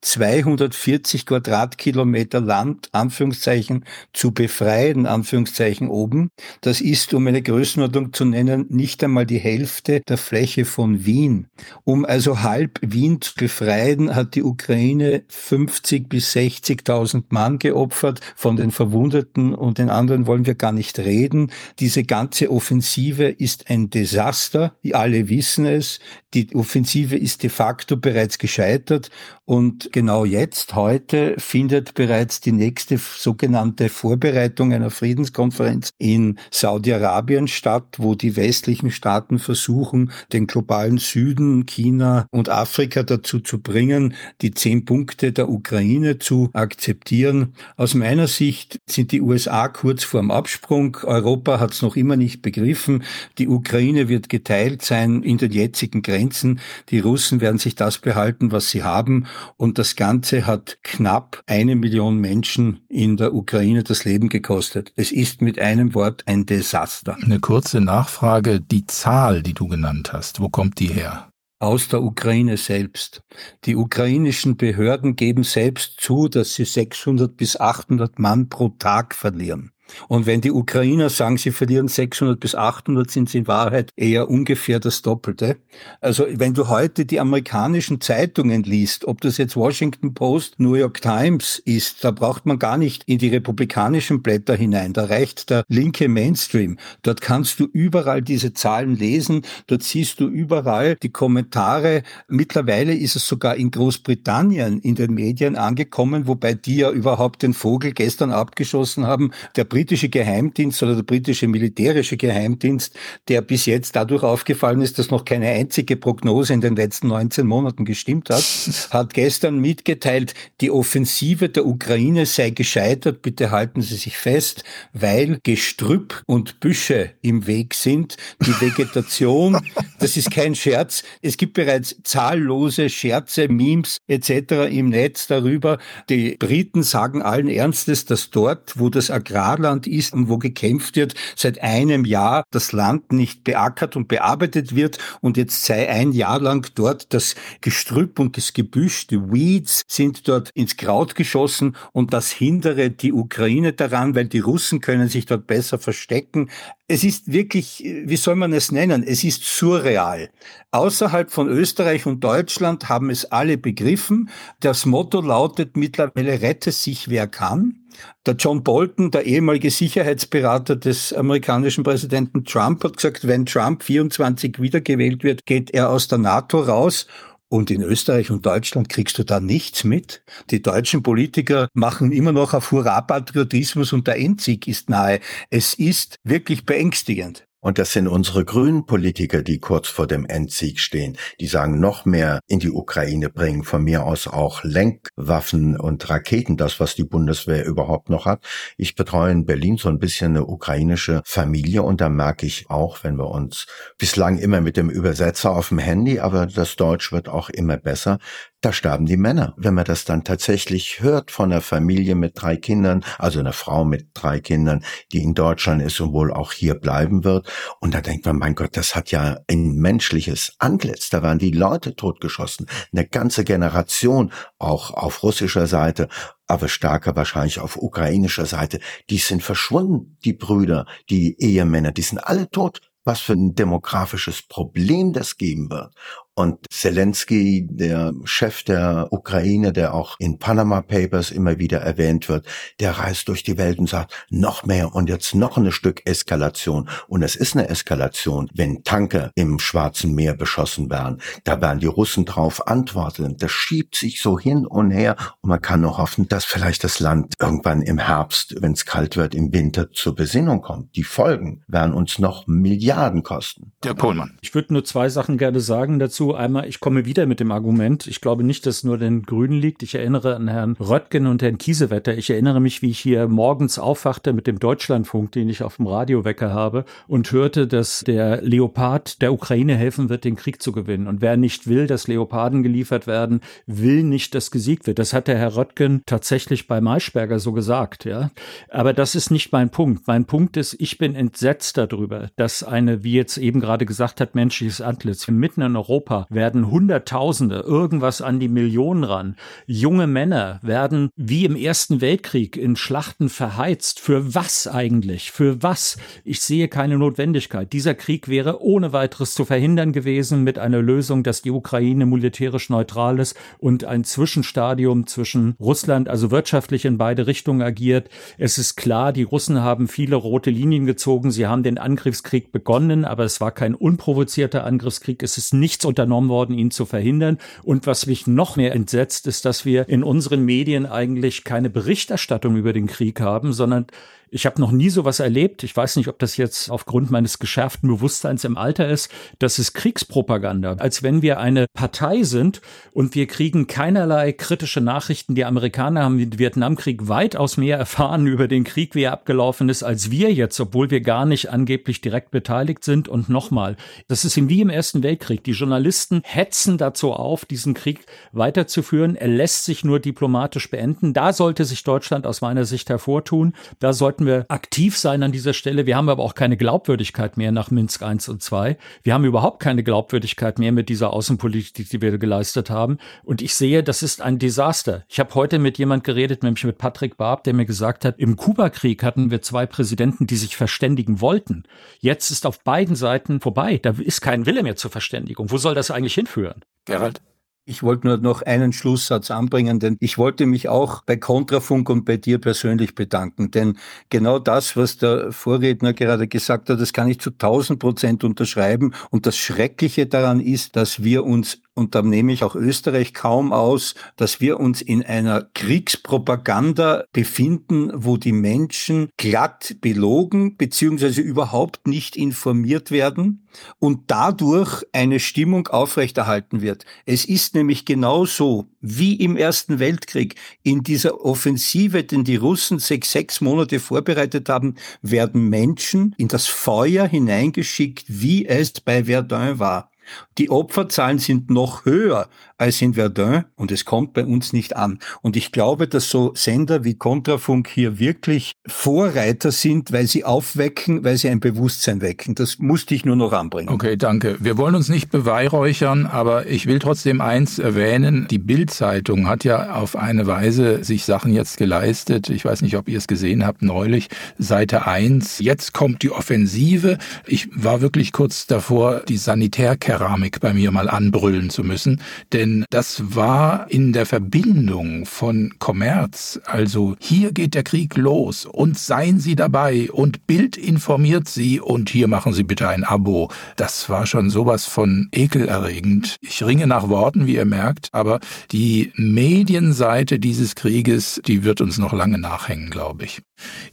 240 Quadratkilometer Land, Anführungszeichen, zu befreien, Anführungszeichen oben. Das ist, um eine Größenordnung zu nennen, nicht einmal die Hälfte der Fläche von Wien. Um also halb Wien zu befreien, hat die Ukraine 50 bis 60.000 Mann geopfert. Von den Verwundeten und den anderen wollen wir gar nicht reden. Diese ganze Offensive ist ein Desaster. Die alle wissen es. Die die Offensive ist de facto bereits gescheitert und genau jetzt, heute, findet bereits die nächste sogenannte Vorbereitung einer Friedenskonferenz in Saudi-Arabien statt, wo die westlichen Staaten versuchen, den globalen Süden, China und Afrika dazu zu bringen, die zehn Punkte der Ukraine zu akzeptieren. Aus meiner Sicht sind die USA kurz vorm Absprung. Europa hat es noch immer nicht begriffen. Die Ukraine wird geteilt sein in den jetzigen Grenzen. Die Russen werden sich das behalten, was sie haben. Und das Ganze hat knapp eine Million Menschen in der Ukraine das Leben gekostet. Es ist mit einem Wort ein Desaster. Eine kurze Nachfrage. Die Zahl, die du genannt hast, wo kommt die her? aus der Ukraine selbst. Die ukrainischen Behörden geben selbst zu, dass sie 600 bis 800 Mann pro Tag verlieren. Und wenn die Ukrainer sagen, sie verlieren 600 bis 800, sind sie in Wahrheit eher ungefähr das Doppelte. Also wenn du heute die amerikanischen Zeitungen liest, ob das jetzt Washington Post, New York Times ist, da braucht man gar nicht in die republikanischen Blätter hinein. Da reicht der linke Mainstream. Dort kannst du überall diese Zahlen lesen. Dort siehst du überall die Kommentare. Mittlerweile ist es sogar in Großbritannien in den Medien angekommen, wobei die ja überhaupt den Vogel gestern abgeschossen haben. Der britische Geheimdienst oder der britische militärische Geheimdienst, der bis jetzt dadurch aufgefallen ist, dass noch keine einzige Prognose in den letzten 19 Monaten gestimmt hat, hat gestern mitgeteilt, die Offensive der Ukraine sei gescheitert, bitte halten Sie sich fest, weil Gestrüpp und Büsche im Weg sind. Die Vegetation, das ist kein Scherz. Es gibt bereits zahllose Scherze, Memes etc. im Netz darüber. Die Briten sagen allen Ernstes, dass dort, wo das Agrar Agrarland ist und wo gekämpft wird, seit einem Jahr das Land nicht beackert und bearbeitet wird und jetzt sei ein Jahr lang dort das Gestrüpp und das Gebüsch, die Weeds sind dort ins Kraut geschossen und das hindere die Ukraine daran, weil die Russen können sich dort besser verstecken. Es ist wirklich, wie soll man es nennen? Es ist surreal. Außerhalb von Österreich und Deutschland haben es alle begriffen. Das Motto lautet mittlerweile, rette sich wer kann. Der John Bolton, der ehemalige Sicherheitsberater des amerikanischen Präsidenten Trump, hat gesagt, wenn Trump 24 wiedergewählt wird, geht er aus der NATO raus. Und in Österreich und Deutschland kriegst du da nichts mit. Die deutschen Politiker machen immer noch auf Hurra-Patriotismus und der Endsieg ist nahe. Es ist wirklich beängstigend. Und das sind unsere grünen Politiker, die kurz vor dem Endsieg stehen. Die sagen, noch mehr in die Ukraine bringen, von mir aus auch Lenkwaffen und Raketen, das, was die Bundeswehr überhaupt noch hat. Ich betreue in Berlin so ein bisschen eine ukrainische Familie und da merke ich auch, wenn wir uns bislang immer mit dem Übersetzer auf dem Handy, aber das Deutsch wird auch immer besser, da starben die Männer. Wenn man das dann tatsächlich hört von einer Familie mit drei Kindern, also einer Frau mit drei Kindern, die in Deutschland ist und wohl auch hier bleiben wird, und da denkt man, mein Gott, das hat ja ein menschliches Antlitz. Da waren die Leute totgeschossen, eine ganze Generation, auch auf russischer Seite aber stärker wahrscheinlich auf ukrainischer Seite, die sind verschwunden, die Brüder, die Ehemänner, die sind alle tot. Was für ein demografisches Problem das geben wird. Und Zelensky, der Chef der Ukraine, der auch in Panama Papers immer wieder erwähnt wird, der reist durch die Welt und sagt, noch mehr und jetzt noch ein Stück Eskalation. Und es ist eine Eskalation, wenn Tanker im Schwarzen Meer beschossen werden. Da werden die Russen drauf antworten. Das schiebt sich so hin und her und man kann nur hoffen, dass vielleicht das Land irgendwann im Herbst, wenn es kalt wird, im Winter zur Besinnung kommt. Die Folgen werden uns noch Milliarden kosten. Der Pohlmann. Ich würde nur zwei Sachen gerne sagen dazu dazu einmal, ich komme wieder mit dem Argument, ich glaube nicht, dass es nur den Grünen liegt. Ich erinnere an Herrn Röttgen und Herrn Kiesewetter. Ich erinnere mich, wie ich hier morgens aufwachte mit dem Deutschlandfunk, den ich auf dem Radiowecker habe und hörte, dass der Leopard der Ukraine helfen wird, den Krieg zu gewinnen. Und wer nicht will, dass Leoparden geliefert werden, will nicht, dass gesiegt wird. Das hat der Herr Röttgen tatsächlich bei Maischberger so gesagt, ja. Aber das ist nicht mein Punkt. Mein Punkt ist, ich bin entsetzt darüber, dass eine, wie jetzt eben gerade gesagt hat, menschliches Antlitz mitten in Europa Europa werden Hunderttausende, irgendwas an die Millionen ran. Junge Männer werden wie im Ersten Weltkrieg in Schlachten verheizt. Für was eigentlich? Für was? Ich sehe keine Notwendigkeit. Dieser Krieg wäre ohne weiteres zu verhindern gewesen mit einer Lösung, dass die Ukraine militärisch neutral ist und ein Zwischenstadium zwischen Russland, also wirtschaftlich in beide Richtungen agiert. Es ist klar, die Russen haben viele rote Linien gezogen. Sie haben den Angriffskrieg begonnen, aber es war kein unprovozierter Angriffskrieg. Es ist nichts unter unternommen worden, ihn zu verhindern. Und was mich noch mehr entsetzt, ist, dass wir in unseren Medien eigentlich keine Berichterstattung über den Krieg haben, sondern ich habe noch nie sowas erlebt. Ich weiß nicht, ob das jetzt aufgrund meines geschärften Bewusstseins im Alter ist. Das ist Kriegspropaganda. Als wenn wir eine Partei sind und wir kriegen keinerlei kritische Nachrichten. Die Amerikaner haben den Vietnamkrieg weitaus mehr erfahren über den Krieg, wie er abgelaufen ist, als wir jetzt, obwohl wir gar nicht angeblich direkt beteiligt sind. Und nochmal, das ist wie im Ersten Weltkrieg. Die Journalisten hetzen dazu auf, diesen Krieg weiterzuführen. Er lässt sich nur diplomatisch beenden. Da sollte sich Deutschland aus meiner Sicht hervortun. Da sollten sollten wir aktiv sein an dieser Stelle. Wir haben aber auch keine Glaubwürdigkeit mehr nach Minsk 1 und 2. Wir haben überhaupt keine Glaubwürdigkeit mehr mit dieser Außenpolitik, die wir geleistet haben. Und ich sehe, das ist ein Desaster. Ich habe heute mit jemand geredet, nämlich mit Patrick Barb, der mir gesagt hat, im Kubakrieg hatten wir zwei Präsidenten, die sich verständigen wollten. Jetzt ist auf beiden Seiten vorbei. Da ist kein Wille mehr zur Verständigung. Wo soll das eigentlich hinführen? Gerald? Ich wollte nur noch einen Schlusssatz anbringen, denn ich wollte mich auch bei Kontrafunk und bei dir persönlich bedanken, denn genau das, was der Vorredner gerade gesagt hat, das kann ich zu 1000 Prozent unterschreiben. Und das Schreckliche daran ist, dass wir uns und da nehme ich auch Österreich kaum aus, dass wir uns in einer Kriegspropaganda befinden, wo die Menschen glatt belogen beziehungsweise überhaupt nicht informiert werden und dadurch eine Stimmung aufrechterhalten wird. Es ist nämlich genauso wie im Ersten Weltkrieg in dieser Offensive, den die Russen sechs, sechs Monate vorbereitet haben, werden Menschen in das Feuer hineingeschickt, wie es bei Verdun war. Die Opferzahlen sind noch höher als in Verdun und es kommt bei uns nicht an. Und ich glaube, dass so Sender wie Kontrafunk hier wirklich Vorreiter sind, weil sie aufwecken, weil sie ein Bewusstsein wecken. Das musste ich nur noch anbringen. Okay, danke. Wir wollen uns nicht beweihräuchern, aber ich will trotzdem eins erwähnen. Die Bild-Zeitung hat ja auf eine Weise sich Sachen jetzt geleistet. Ich weiß nicht, ob ihr es gesehen habt neulich. Seite 1. Jetzt kommt die Offensive. Ich war wirklich kurz davor, die Sanitärkeramik bei mir mal anbrüllen zu müssen. Denn denn das war in der Verbindung von Kommerz, also hier geht der Krieg los und seien Sie dabei und Bild informiert Sie und hier machen Sie bitte ein Abo. Das war schon sowas von ekelerregend. Ich ringe nach Worten, wie ihr merkt, aber die Medienseite dieses Krieges, die wird uns noch lange nachhängen, glaube ich.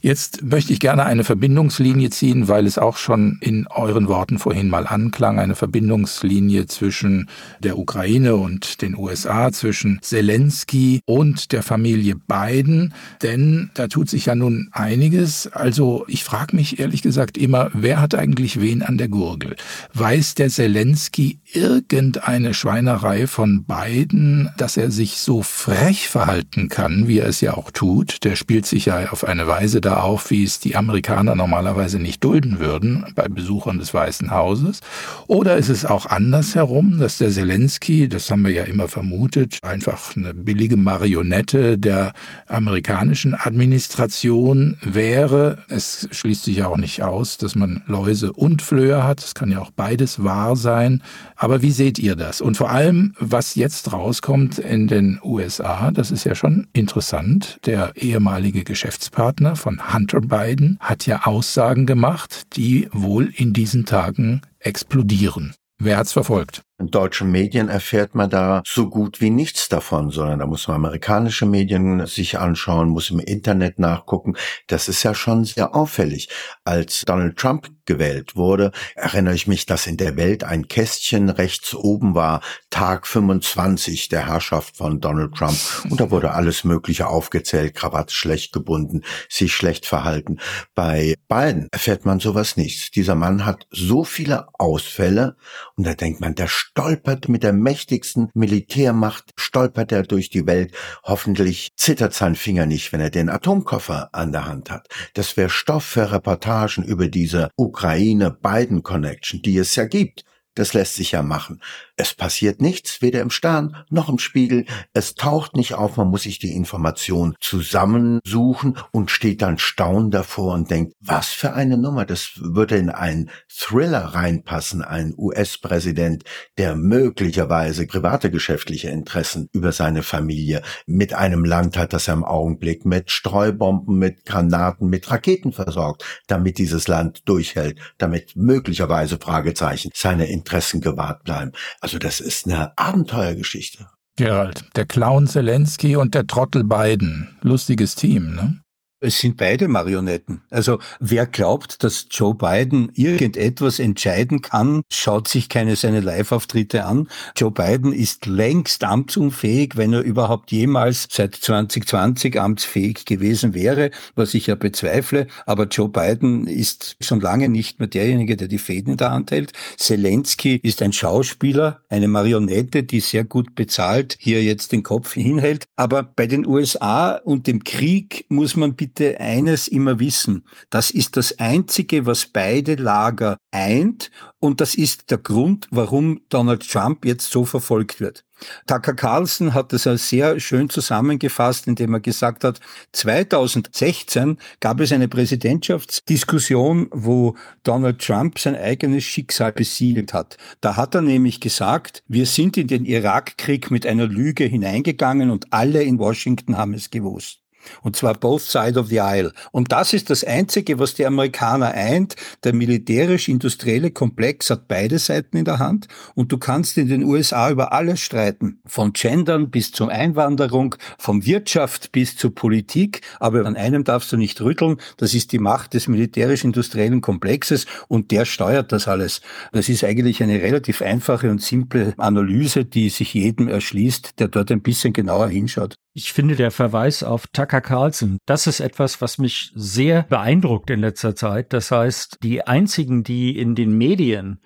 Jetzt möchte ich gerne eine Verbindungslinie ziehen, weil es auch schon in euren Worten vorhin mal anklang, eine Verbindungslinie zwischen der Ukraine und den USA, zwischen Zelensky und der Familie Biden, denn da tut sich ja nun einiges. Also ich frage mich ehrlich gesagt immer, wer hat eigentlich wen an der Gurgel? Weiß der Zelensky irgendeine Schweinerei von Biden, dass er sich so frech verhalten kann, wie er es ja auch tut? Der spielt sich ja auf eine Weise da auf, wie es die Amerikaner normalerweise nicht dulden würden bei Besuchern des Weißen Hauses? Oder ist es auch andersherum, dass der Zelensky, das haben wir ja immer vermutet, einfach eine billige Marionette der amerikanischen Administration wäre? Es schließt sich ja auch nicht aus, dass man Läuse und Flöhe hat. Es kann ja auch beides wahr sein. Aber wie seht ihr das? Und vor allem, was jetzt rauskommt in den USA, das ist ja schon interessant. Der ehemalige Geschäftspartner Partner von Hunter Biden hat ja Aussagen gemacht, die wohl in diesen Tagen explodieren. Wer hat's verfolgt? In deutschen Medien erfährt man da so gut wie nichts davon, sondern da muss man amerikanische Medien sich anschauen, muss im Internet nachgucken. Das ist ja schon sehr auffällig. Als Donald Trump gewählt wurde, erinnere ich mich, dass in der Welt ein Kästchen rechts oben war, Tag 25 der Herrschaft von Donald Trump. Und da wurde alles Mögliche aufgezählt, Krawatt schlecht gebunden, sich schlecht verhalten. Bei Biden erfährt man sowas nicht. Dieser Mann hat so viele Ausfälle und da denkt man, der stolpert mit der mächtigsten Militärmacht, stolpert er durch die Welt. Hoffentlich zittert sein Finger nicht, wenn er den Atomkoffer an der Hand hat. Das wäre Stoff für Reportagen über diese Ukraine-Biden-Connection, die es ja gibt. Das lässt sich ja machen. Es passiert nichts, weder im Stern noch im Spiegel. Es taucht nicht auf, man muss sich die Information zusammensuchen und steht dann staunend davor und denkt, was für eine Nummer, das würde in einen Thriller reinpassen, ein US-Präsident, der möglicherweise private geschäftliche Interessen über seine Familie mit einem Land hat, das er im Augenblick mit Streubomben, mit Granaten, mit Raketen versorgt, damit dieses Land durchhält, damit möglicherweise Fragezeichen seine Interessen gewahrt bleiben. Also das ist eine Abenteuergeschichte. Gerald, der Clown Zelensky und der Trottel Biden. Lustiges Team, ne? Es sind beide Marionetten. Also wer glaubt, dass Joe Biden irgendetwas entscheiden kann, schaut sich keine seine Live-Auftritte an. Joe Biden ist längst amtsunfähig, wenn er überhaupt jemals seit 2020 amtsfähig gewesen wäre, was ich ja bezweifle. Aber Joe Biden ist schon lange nicht mehr derjenige, der die Fäden in der Hand hält. Zelensky ist ein Schauspieler, eine Marionette, die sehr gut bezahlt hier jetzt den Kopf hinhält. Aber bei den USA und dem Krieg muss man bitte bitte eines immer wissen. Das ist das Einzige, was beide Lager eint und das ist der Grund, warum Donald Trump jetzt so verfolgt wird. Tucker Carlson hat das sehr schön zusammengefasst, indem er gesagt hat, 2016 gab es eine Präsidentschaftsdiskussion, wo Donald Trump sein eigenes Schicksal besiegelt hat. Da hat er nämlich gesagt, wir sind in den Irakkrieg mit einer Lüge hineingegangen und alle in Washington haben es gewusst. Und zwar both side of the aisle. Und das ist das Einzige, was die Amerikaner eint. Der militärisch-industrielle Komplex hat beide Seiten in der Hand. Und du kannst in den USA über alles streiten. Von Gendern bis zur Einwanderung, von Wirtschaft bis zur Politik. Aber an einem darfst du nicht rütteln. Das ist die Macht des militärisch-industriellen Komplexes. Und der steuert das alles. Das ist eigentlich eine relativ einfache und simple Analyse, die sich jedem erschließt, der dort ein bisschen genauer hinschaut. Ich finde der Verweis auf Tucker Carlson, das ist etwas, was mich sehr beeindruckt in letzter Zeit. Das heißt, die einzigen, die in den Medien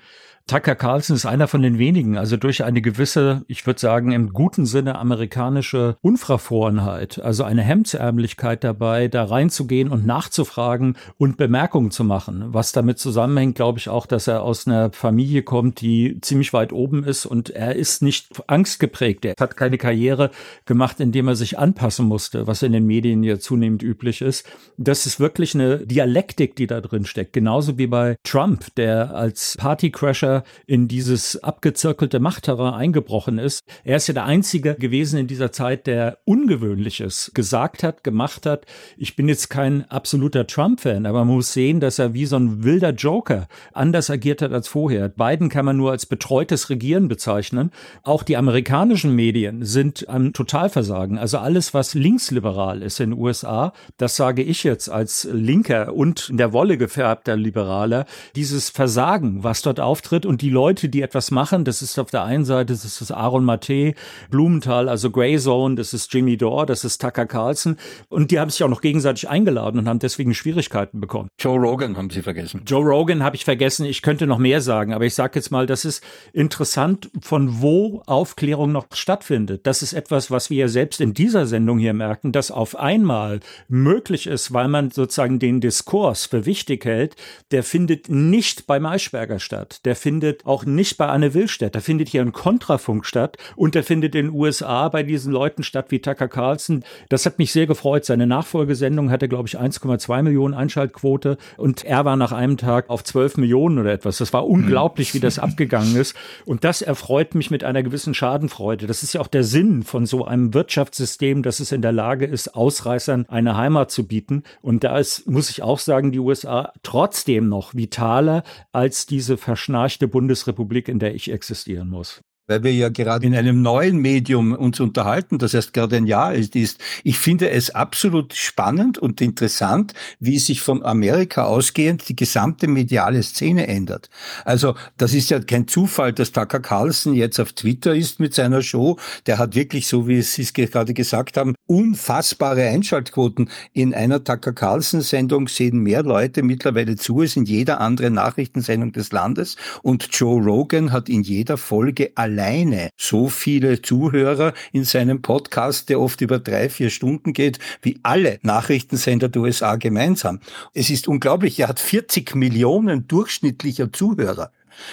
Tucker Carlson ist einer von den wenigen, also durch eine gewisse, ich würde sagen, im guten Sinne amerikanische Unverfrorenheit, also eine Hemdsärmlichkeit dabei, da reinzugehen und nachzufragen und Bemerkungen zu machen. Was damit zusammenhängt, glaube ich auch, dass er aus einer Familie kommt, die ziemlich weit oben ist und er ist nicht angstgeprägt. Er hat keine Karriere gemacht, indem er sich anpassen musste, was in den Medien ja zunehmend üblich ist. Das ist wirklich eine Dialektik, die da drin steckt. Genauso wie bei Trump, der als Partycrasher in dieses abgezirkelte Machtterrain eingebrochen ist. Er ist ja der Einzige gewesen in dieser Zeit, der Ungewöhnliches gesagt hat, gemacht hat. Ich bin jetzt kein absoluter Trump-Fan, aber man muss sehen, dass er wie so ein wilder Joker anders agiert hat als vorher. Biden kann man nur als betreutes Regieren bezeichnen. Auch die amerikanischen Medien sind am Totalversagen. Also alles, was linksliberal ist in den USA, das sage ich jetzt als Linker und in der Wolle gefärbter Liberaler, dieses Versagen, was dort auftritt und die Leute, die etwas machen, das ist auf der einen Seite, das ist Aaron Mate, Blumenthal, also Grey Zone, das ist Jimmy Dore, das ist Tucker Carlson und die haben sich auch noch gegenseitig eingeladen und haben deswegen Schwierigkeiten bekommen. Joe Rogan haben Sie vergessen. Joe Rogan habe ich vergessen, ich könnte noch mehr sagen, aber ich sage jetzt mal, das ist interessant, von wo Aufklärung noch stattfindet. Das ist etwas, was wir ja selbst in dieser Sendung hier merken, dass auf einmal möglich ist, weil man sozusagen den Diskurs für wichtig hält, der findet nicht bei Maischberger statt. Der findet findet auch nicht bei Anne Will statt. Da findet hier ein Kontrafunk statt und der findet in den USA bei diesen Leuten statt wie Tucker Carlson. Das hat mich sehr gefreut. Seine Nachfolgesendung hatte, glaube ich, 1,2 Millionen Einschaltquote und er war nach einem Tag auf 12 Millionen oder etwas. Das war unglaublich, wie das abgegangen ist. Und das erfreut mich mit einer gewissen Schadenfreude. Das ist ja auch der Sinn von so einem Wirtschaftssystem, dass es in der Lage ist, Ausreißern eine Heimat zu bieten. Und da ist, muss ich auch sagen, die USA trotzdem noch vitaler als diese verschnarchte Bundesrepublik, in der ich existieren muss weil wir ja gerade in einem neuen Medium uns unterhalten, das heißt gerade ein Jahr alt ist. Ich finde es absolut spannend und interessant, wie sich von Amerika ausgehend die gesamte mediale Szene ändert. Also das ist ja kein Zufall, dass Tucker Carlson jetzt auf Twitter ist mit seiner Show. Der hat wirklich, so wie Sie es gerade gesagt haben, unfassbare Einschaltquoten. In einer Tucker Carlson-Sendung sehen mehr Leute mittlerweile zu als in jeder anderen Nachrichtensendung des Landes. Und Joe Rogan hat in jeder Folge alleine so viele Zuhörer in seinem Podcast, der oft über drei, vier Stunden geht, wie alle Nachrichtensender der USA gemeinsam. Es ist unglaublich, er hat 40 Millionen durchschnittlicher Zuhörer.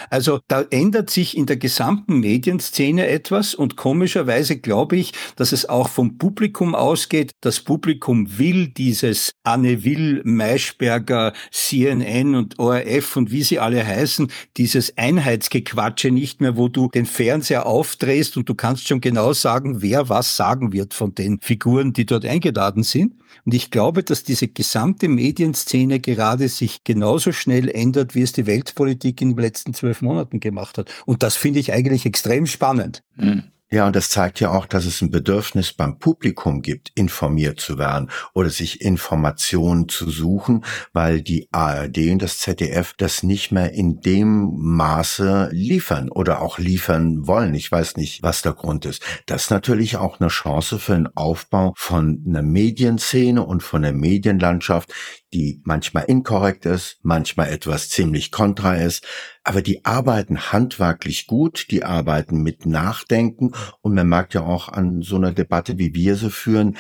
Also da ändert sich in der gesamten Medienszene etwas und komischerweise glaube ich, dass es auch vom Publikum ausgeht. Das Publikum will dieses Anne Will, Maischberger, CNN und ORF und wie sie alle heißen, dieses Einheitsgequatsche nicht mehr, wo du den Fernseher aufdrehst und du kannst schon genau sagen, wer was sagen wird von den Figuren, die dort eingeladen sind. Und ich glaube, dass diese gesamte Medienszene gerade sich genauso schnell ändert, wie es die Weltpolitik den letzten zwölf Monaten gemacht hat. Und das finde ich eigentlich extrem spannend. Mhm. Ja, und das zeigt ja auch, dass es ein Bedürfnis beim Publikum gibt, informiert zu werden oder sich Informationen zu suchen, weil die ARD und das ZDF das nicht mehr in dem Maße liefern oder auch liefern wollen. Ich weiß nicht, was der Grund ist. Das ist natürlich auch eine Chance für den Aufbau von einer Medienszene und von der Medienlandschaft, die manchmal inkorrekt ist, manchmal etwas ziemlich kontra ist, aber die arbeiten handwerklich gut, die arbeiten mit Nachdenken und man merkt ja auch an so einer Debatte, wie wir sie führen,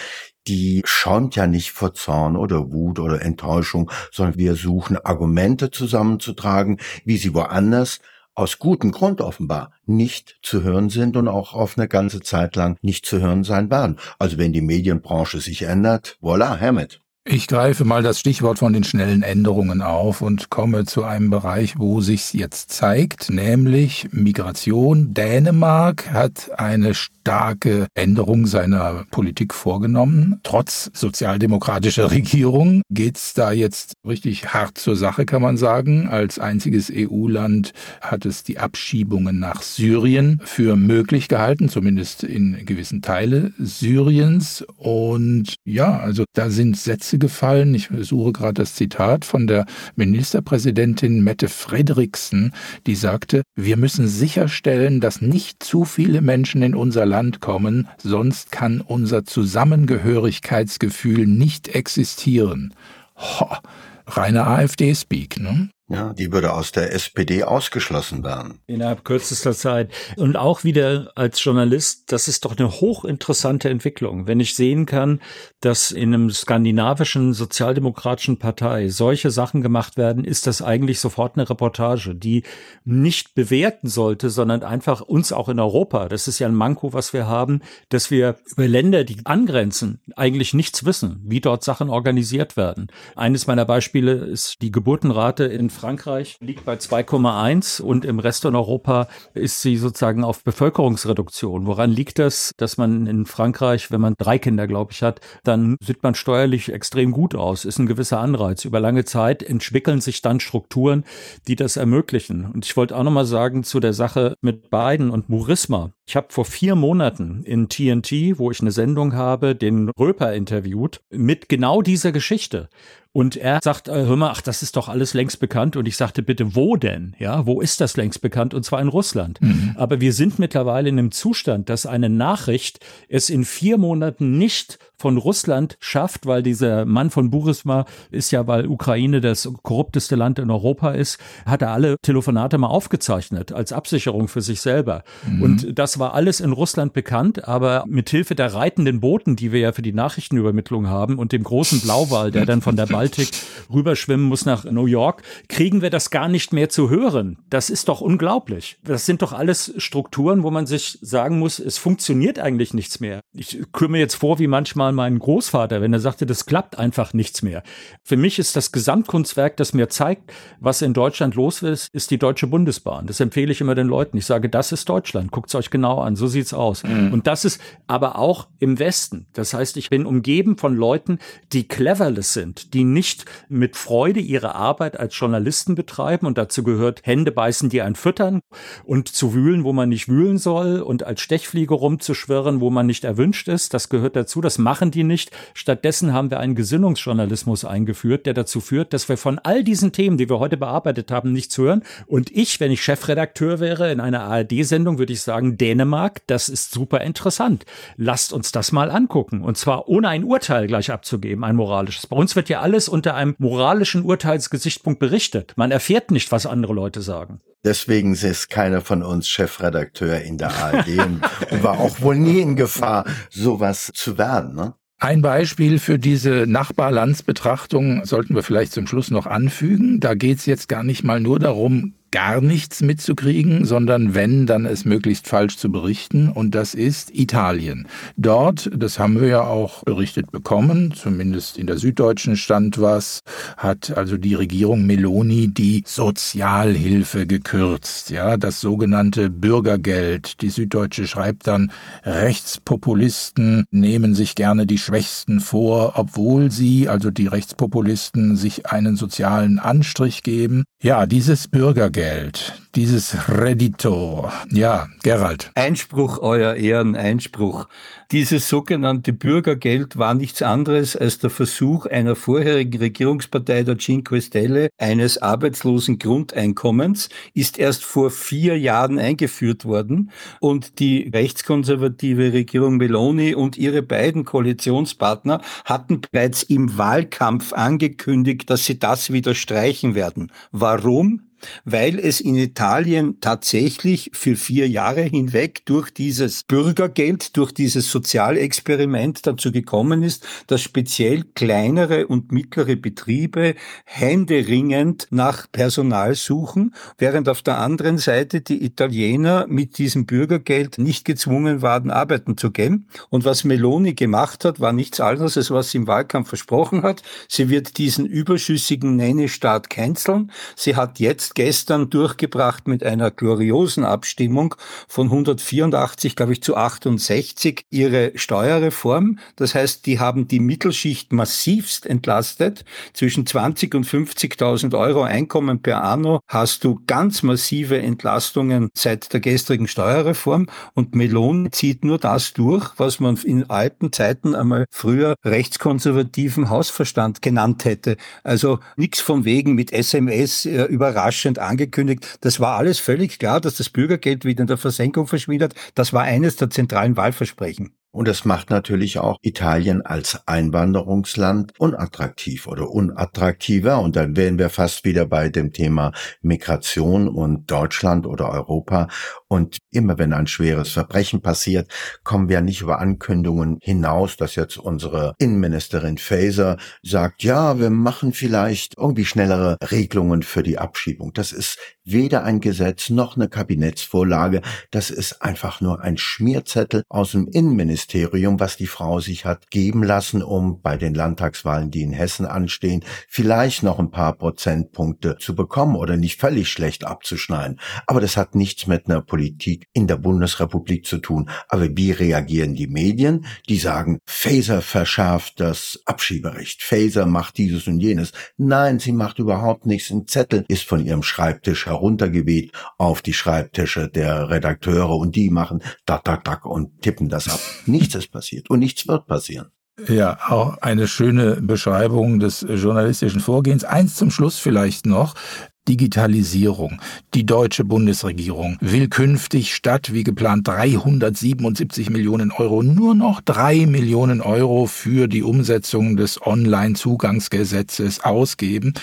die schäumt ja nicht vor Zorn oder Wut oder Enttäuschung, sondern wir suchen Argumente zusammenzutragen, wie sie woanders aus gutem Grund offenbar nicht zu hören sind und auch auf eine ganze Zeit lang nicht zu hören sein werden. Also wenn die Medienbranche sich ändert, voilà, Hammett. Ich greife mal das Stichwort von den schnellen Änderungen auf und komme zu einem Bereich, wo sich's jetzt zeigt, nämlich Migration. Dänemark hat eine starke Änderung seiner Politik vorgenommen. Trotz sozialdemokratischer Regierung geht's da jetzt richtig hart zur Sache, kann man sagen. Als einziges EU-Land hat es die Abschiebungen nach Syrien für möglich gehalten, zumindest in gewissen Teile Syriens. Und ja, also da sind Sätze gefallen. Ich suche gerade das Zitat von der Ministerpräsidentin Mette Frederiksen, die sagte, wir müssen sicherstellen, dass nicht zu viele Menschen in unser Land kommen, sonst kann unser Zusammengehörigkeitsgefühl nicht existieren. Ho, reine AfD-Speak, ne? Ja, die würde aus der SPD ausgeschlossen werden. Innerhalb kürzester Zeit. Und auch wieder als Journalist, das ist doch eine hochinteressante Entwicklung. Wenn ich sehen kann, dass in einem skandinavischen sozialdemokratischen Partei solche Sachen gemacht werden, ist das eigentlich sofort eine Reportage, die nicht bewerten sollte, sondern einfach uns auch in Europa, das ist ja ein Manko, was wir haben, dass wir über Länder, die angrenzen, eigentlich nichts wissen, wie dort Sachen organisiert werden. Eines meiner Beispiele ist die Geburtenrate in Frankreich liegt bei 2,1 und im Rest von Europa ist sie sozusagen auf Bevölkerungsreduktion. Woran liegt das, dass man in Frankreich, wenn man drei Kinder, glaube ich, hat, dann sieht man steuerlich extrem gut aus, ist ein gewisser Anreiz. Über lange Zeit entwickeln sich dann Strukturen, die das ermöglichen. Und ich wollte auch nochmal sagen zu der Sache mit Biden und Burisma. Ich habe vor vier Monaten in TNT, wo ich eine Sendung habe, den Röper interviewt mit genau dieser Geschichte. Und er sagt, äh, hör mal, ach, das ist doch alles längst bekannt. Und ich sagte, bitte, wo denn? Ja, wo ist das längst bekannt? Und zwar in Russland. Mhm. Aber wir sind mittlerweile in einem Zustand, dass eine Nachricht es in vier Monaten nicht von Russland schafft, weil dieser Mann von Burisma ist ja, weil Ukraine das korrupteste Land in Europa ist, hat er alle Telefonate mal aufgezeichnet als Absicherung für sich selber. Mhm. Und das war alles in Russland bekannt, aber mit Hilfe der reitenden Booten, die wir ja für die Nachrichtenübermittlung haben und dem großen Blauwal, der dann von der Baltik rüberschwimmen muss nach New York, kriegen wir das gar nicht mehr zu hören. Das ist doch unglaublich. Das sind doch alles Strukturen, wo man sich sagen muss, es funktioniert eigentlich nichts mehr. Ich kümmere jetzt vor, wie manchmal an meinen Großvater, wenn er sagte, das klappt einfach nichts mehr. Für mich ist das Gesamtkunstwerk, das mir zeigt, was in Deutschland los ist, ist die Deutsche Bundesbahn. Das empfehle ich immer den Leuten. Ich sage, das ist Deutschland. Guckt es euch genau an. So sieht's aus. Mhm. Und das ist aber auch im Westen. Das heißt, ich bin umgeben von Leuten, die cleverless sind, die nicht mit Freude ihre Arbeit als Journalisten betreiben. Und dazu gehört Hände beißen, die einen füttern und zu wühlen, wo man nicht wühlen soll und als Stechfliege rumzuschwirren, wo man nicht erwünscht ist. Das gehört dazu. Das machen machen die nicht. Stattdessen haben wir einen Gesinnungsjournalismus eingeführt, der dazu führt, dass wir von all diesen Themen, die wir heute bearbeitet haben, nichts hören. Und ich, wenn ich Chefredakteur wäre in einer ARD-Sendung, würde ich sagen, Dänemark, das ist super interessant. Lasst uns das mal angucken. Und zwar ohne ein Urteil gleich abzugeben, ein moralisches. Bei uns wird ja alles unter einem moralischen Urteilsgesichtspunkt berichtet. Man erfährt nicht, was andere Leute sagen. Deswegen ist keiner von uns Chefredakteur in der ARD und war auch wohl nie in Gefahr, sowas zu werden. Ne? Ein Beispiel für diese Nachbarlandsbetrachtung sollten wir vielleicht zum Schluss noch anfügen. Da geht es jetzt gar nicht mal nur darum, gar nichts mitzukriegen, sondern wenn, dann es möglichst falsch zu berichten. Und das ist Italien. Dort, das haben wir ja auch berichtet bekommen, zumindest in der Süddeutschen stand was, hat also die Regierung Meloni die Sozialhilfe gekürzt. Ja, das sogenannte Bürgergeld. Die Süddeutsche schreibt dann, Rechtspopulisten nehmen sich gerne die Schwächsten vor, obwohl sie, also die Rechtspopulisten, sich einen sozialen Anstrich geben. Ja, dieses Bürgergeld Bürgergeld, dieses Reddito. Ja, Gerald. Einspruch, Euer Ehren, Einspruch. Dieses sogenannte Bürgergeld war nichts anderes als der Versuch einer vorherigen Regierungspartei der Cinque Stelle eines arbeitslosen Grundeinkommens, ist erst vor vier Jahren eingeführt worden und die rechtskonservative Regierung Meloni und ihre beiden Koalitionspartner hatten bereits im Wahlkampf angekündigt, dass sie das wieder streichen werden. Warum? Weil es in Italien tatsächlich für vier Jahre hinweg durch dieses Bürgergeld, durch dieses Sozialexperiment dazu gekommen ist, dass speziell kleinere und mittlere Betriebe händeringend nach Personal suchen, während auf der anderen Seite die Italiener mit diesem Bürgergeld nicht gezwungen waren, arbeiten zu gehen. Und was Meloni gemacht hat, war nichts anderes, als was sie im Wahlkampf versprochen hat. Sie wird diesen überschüssigen Nennestaat canceln. Sie hat jetzt gestern durchgebracht mit einer gloriosen Abstimmung von 184, glaube ich, zu 68 ihre Steuerreform. Das heißt, die haben die Mittelschicht massivst entlastet. Zwischen 20 und 50.000 Euro Einkommen per anno hast du ganz massive Entlastungen seit der gestrigen Steuerreform und Melon zieht nur das durch, was man in alten Zeiten einmal früher rechtskonservativen Hausverstand genannt hätte. Also nichts von wegen mit SMS äh, überraschend angekündigt. Das war alles völlig klar, dass das Bürgergeld wieder in der Versenkung verschwindet. Das war eines der zentralen Wahlversprechen. Und es macht natürlich auch Italien als Einwanderungsland unattraktiv oder unattraktiver. Und dann wären wir fast wieder bei dem Thema Migration und Deutschland oder Europa. Und immer wenn ein schweres Verbrechen passiert, kommen wir nicht über Ankündigungen hinaus, dass jetzt unsere Innenministerin Faeser sagt, ja, wir machen vielleicht irgendwie schnellere Regelungen für die Abschiebung. Das ist weder ein Gesetz noch eine Kabinettsvorlage. Das ist einfach nur ein Schmierzettel aus dem Innenministerium, was die Frau sich hat geben lassen, um bei den Landtagswahlen, die in Hessen anstehen, vielleicht noch ein paar Prozentpunkte zu bekommen oder nicht völlig schlecht abzuschneiden. Aber das hat nichts mit einer Politik in der Bundesrepublik zu tun. Aber wie reagieren die Medien? Die sagen, Faser verschärft das Abschieberecht. Faser macht dieses und jenes. Nein, sie macht überhaupt nichts. Ein Zettel ist von ihrem Schreibtisch heruntergeweht auf die Schreibtische der Redakteure und die machen tak, tak, tak und tippen das ab. Nichts ist passiert und nichts wird passieren. Ja, auch eine schöne Beschreibung des journalistischen Vorgehens. Eins zum Schluss vielleicht noch. Digitalisierung. Die deutsche Bundesregierung will künftig statt wie geplant 377 Millionen Euro nur noch drei Millionen Euro für die Umsetzung des Online-Zugangsgesetzes ausgeben.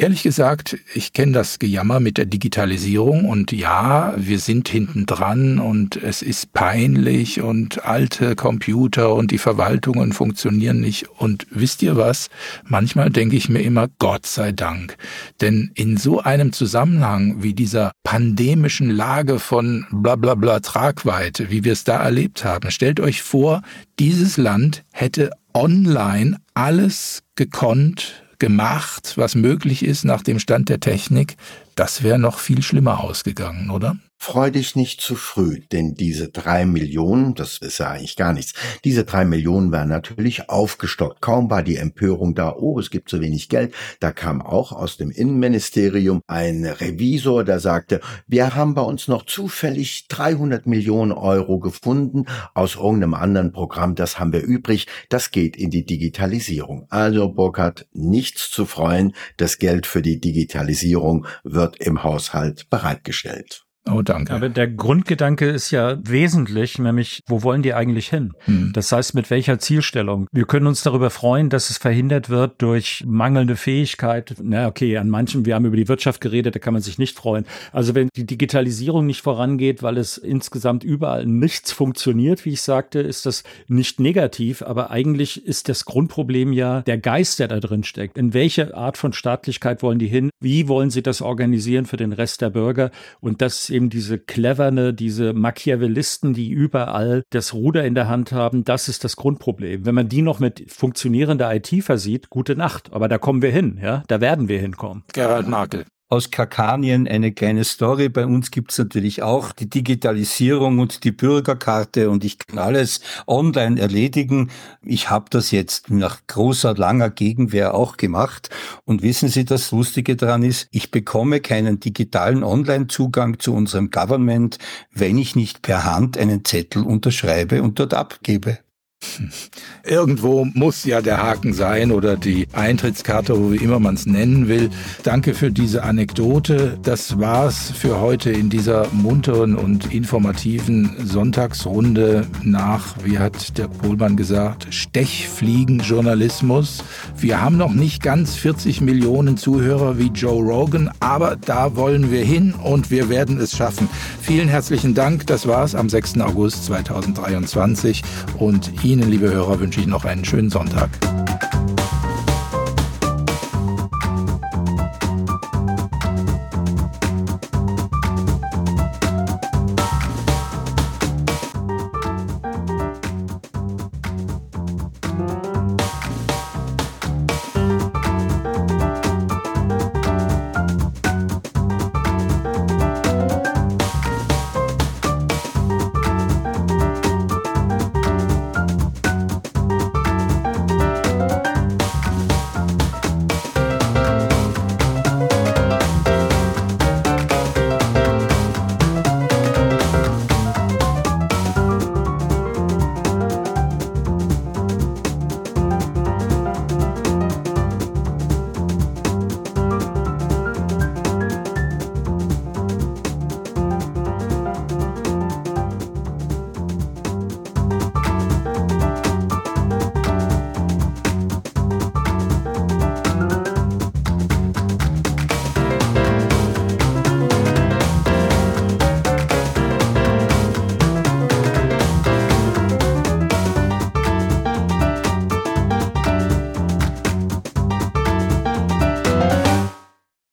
Ehrlich gesagt, ich kenne das Gejammer mit der Digitalisierung und ja, wir sind hinten dran und es ist peinlich und alte Computer und die Verwaltungen funktionieren nicht. Und wisst ihr was? Manchmal denke ich mir immer, Gott sei Dank. Denn in so einem Zusammenhang wie dieser pandemischen Lage von bla bla bla Tragweite, wie wir es da erlebt haben, stellt euch vor, dieses Land hätte online alles gekonnt, gemacht, was möglich ist nach dem Stand der Technik, das wäre noch viel schlimmer ausgegangen, oder? Freu dich nicht zu früh, denn diese drei Millionen, das ist ja eigentlich gar nichts, diese drei Millionen werden natürlich aufgestockt. Kaum war die Empörung da, oh, es gibt zu wenig Geld, da kam auch aus dem Innenministerium ein Revisor, der sagte, wir haben bei uns noch zufällig 300 Millionen Euro gefunden aus irgendeinem anderen Programm, das haben wir übrig, das geht in die Digitalisierung. Also Burkhard, nichts zu freuen, das Geld für die Digitalisierung wird im Haushalt bereitgestellt. Oh, danke. Aber der Grundgedanke ist ja wesentlich, nämlich, wo wollen die eigentlich hin? Hm. Das heißt, mit welcher Zielstellung? Wir können uns darüber freuen, dass es verhindert wird durch mangelnde Fähigkeit. Na, okay, an manchen, wir haben über die Wirtschaft geredet, da kann man sich nicht freuen. Also wenn die Digitalisierung nicht vorangeht, weil es insgesamt überall nichts funktioniert, wie ich sagte, ist das nicht negativ, aber eigentlich ist das Grundproblem ja der Geist, der da drin steckt. In welche Art von Staatlichkeit wollen die hin? Wie wollen sie das organisieren für den Rest der Bürger? Und das eben diese Cleverne, diese Machiavellisten, die überall das Ruder in der Hand haben, das ist das Grundproblem. Wenn man die noch mit funktionierender IT versieht, gute Nacht. Aber da kommen wir hin, ja, da werden wir hinkommen. Gerald Markel. Aus Kakanien eine kleine Story. Bei uns gibt's natürlich auch die Digitalisierung und die Bürgerkarte und ich kann alles online erledigen. Ich habe das jetzt nach großer, langer Gegenwehr auch gemacht. Und wissen Sie, das Lustige daran ist, ich bekomme keinen digitalen Online-Zugang zu unserem Government, wenn ich nicht per Hand einen Zettel unterschreibe und dort abgebe. Irgendwo muss ja der Haken sein oder die Eintrittskarte, wie immer man es nennen will. Danke für diese Anekdote. Das war's für heute in dieser munteren und informativen Sonntagsrunde nach, wie hat der Pohlmann gesagt, Stechfliegenjournalismus. Wir haben noch nicht ganz 40 Millionen Zuhörer wie Joe Rogan, aber da wollen wir hin und wir werden es schaffen. Vielen herzlichen Dank. Das war's am 6. August 2023 und Ihnen, liebe Hörer, wünsche ich noch einen schönen Sonntag.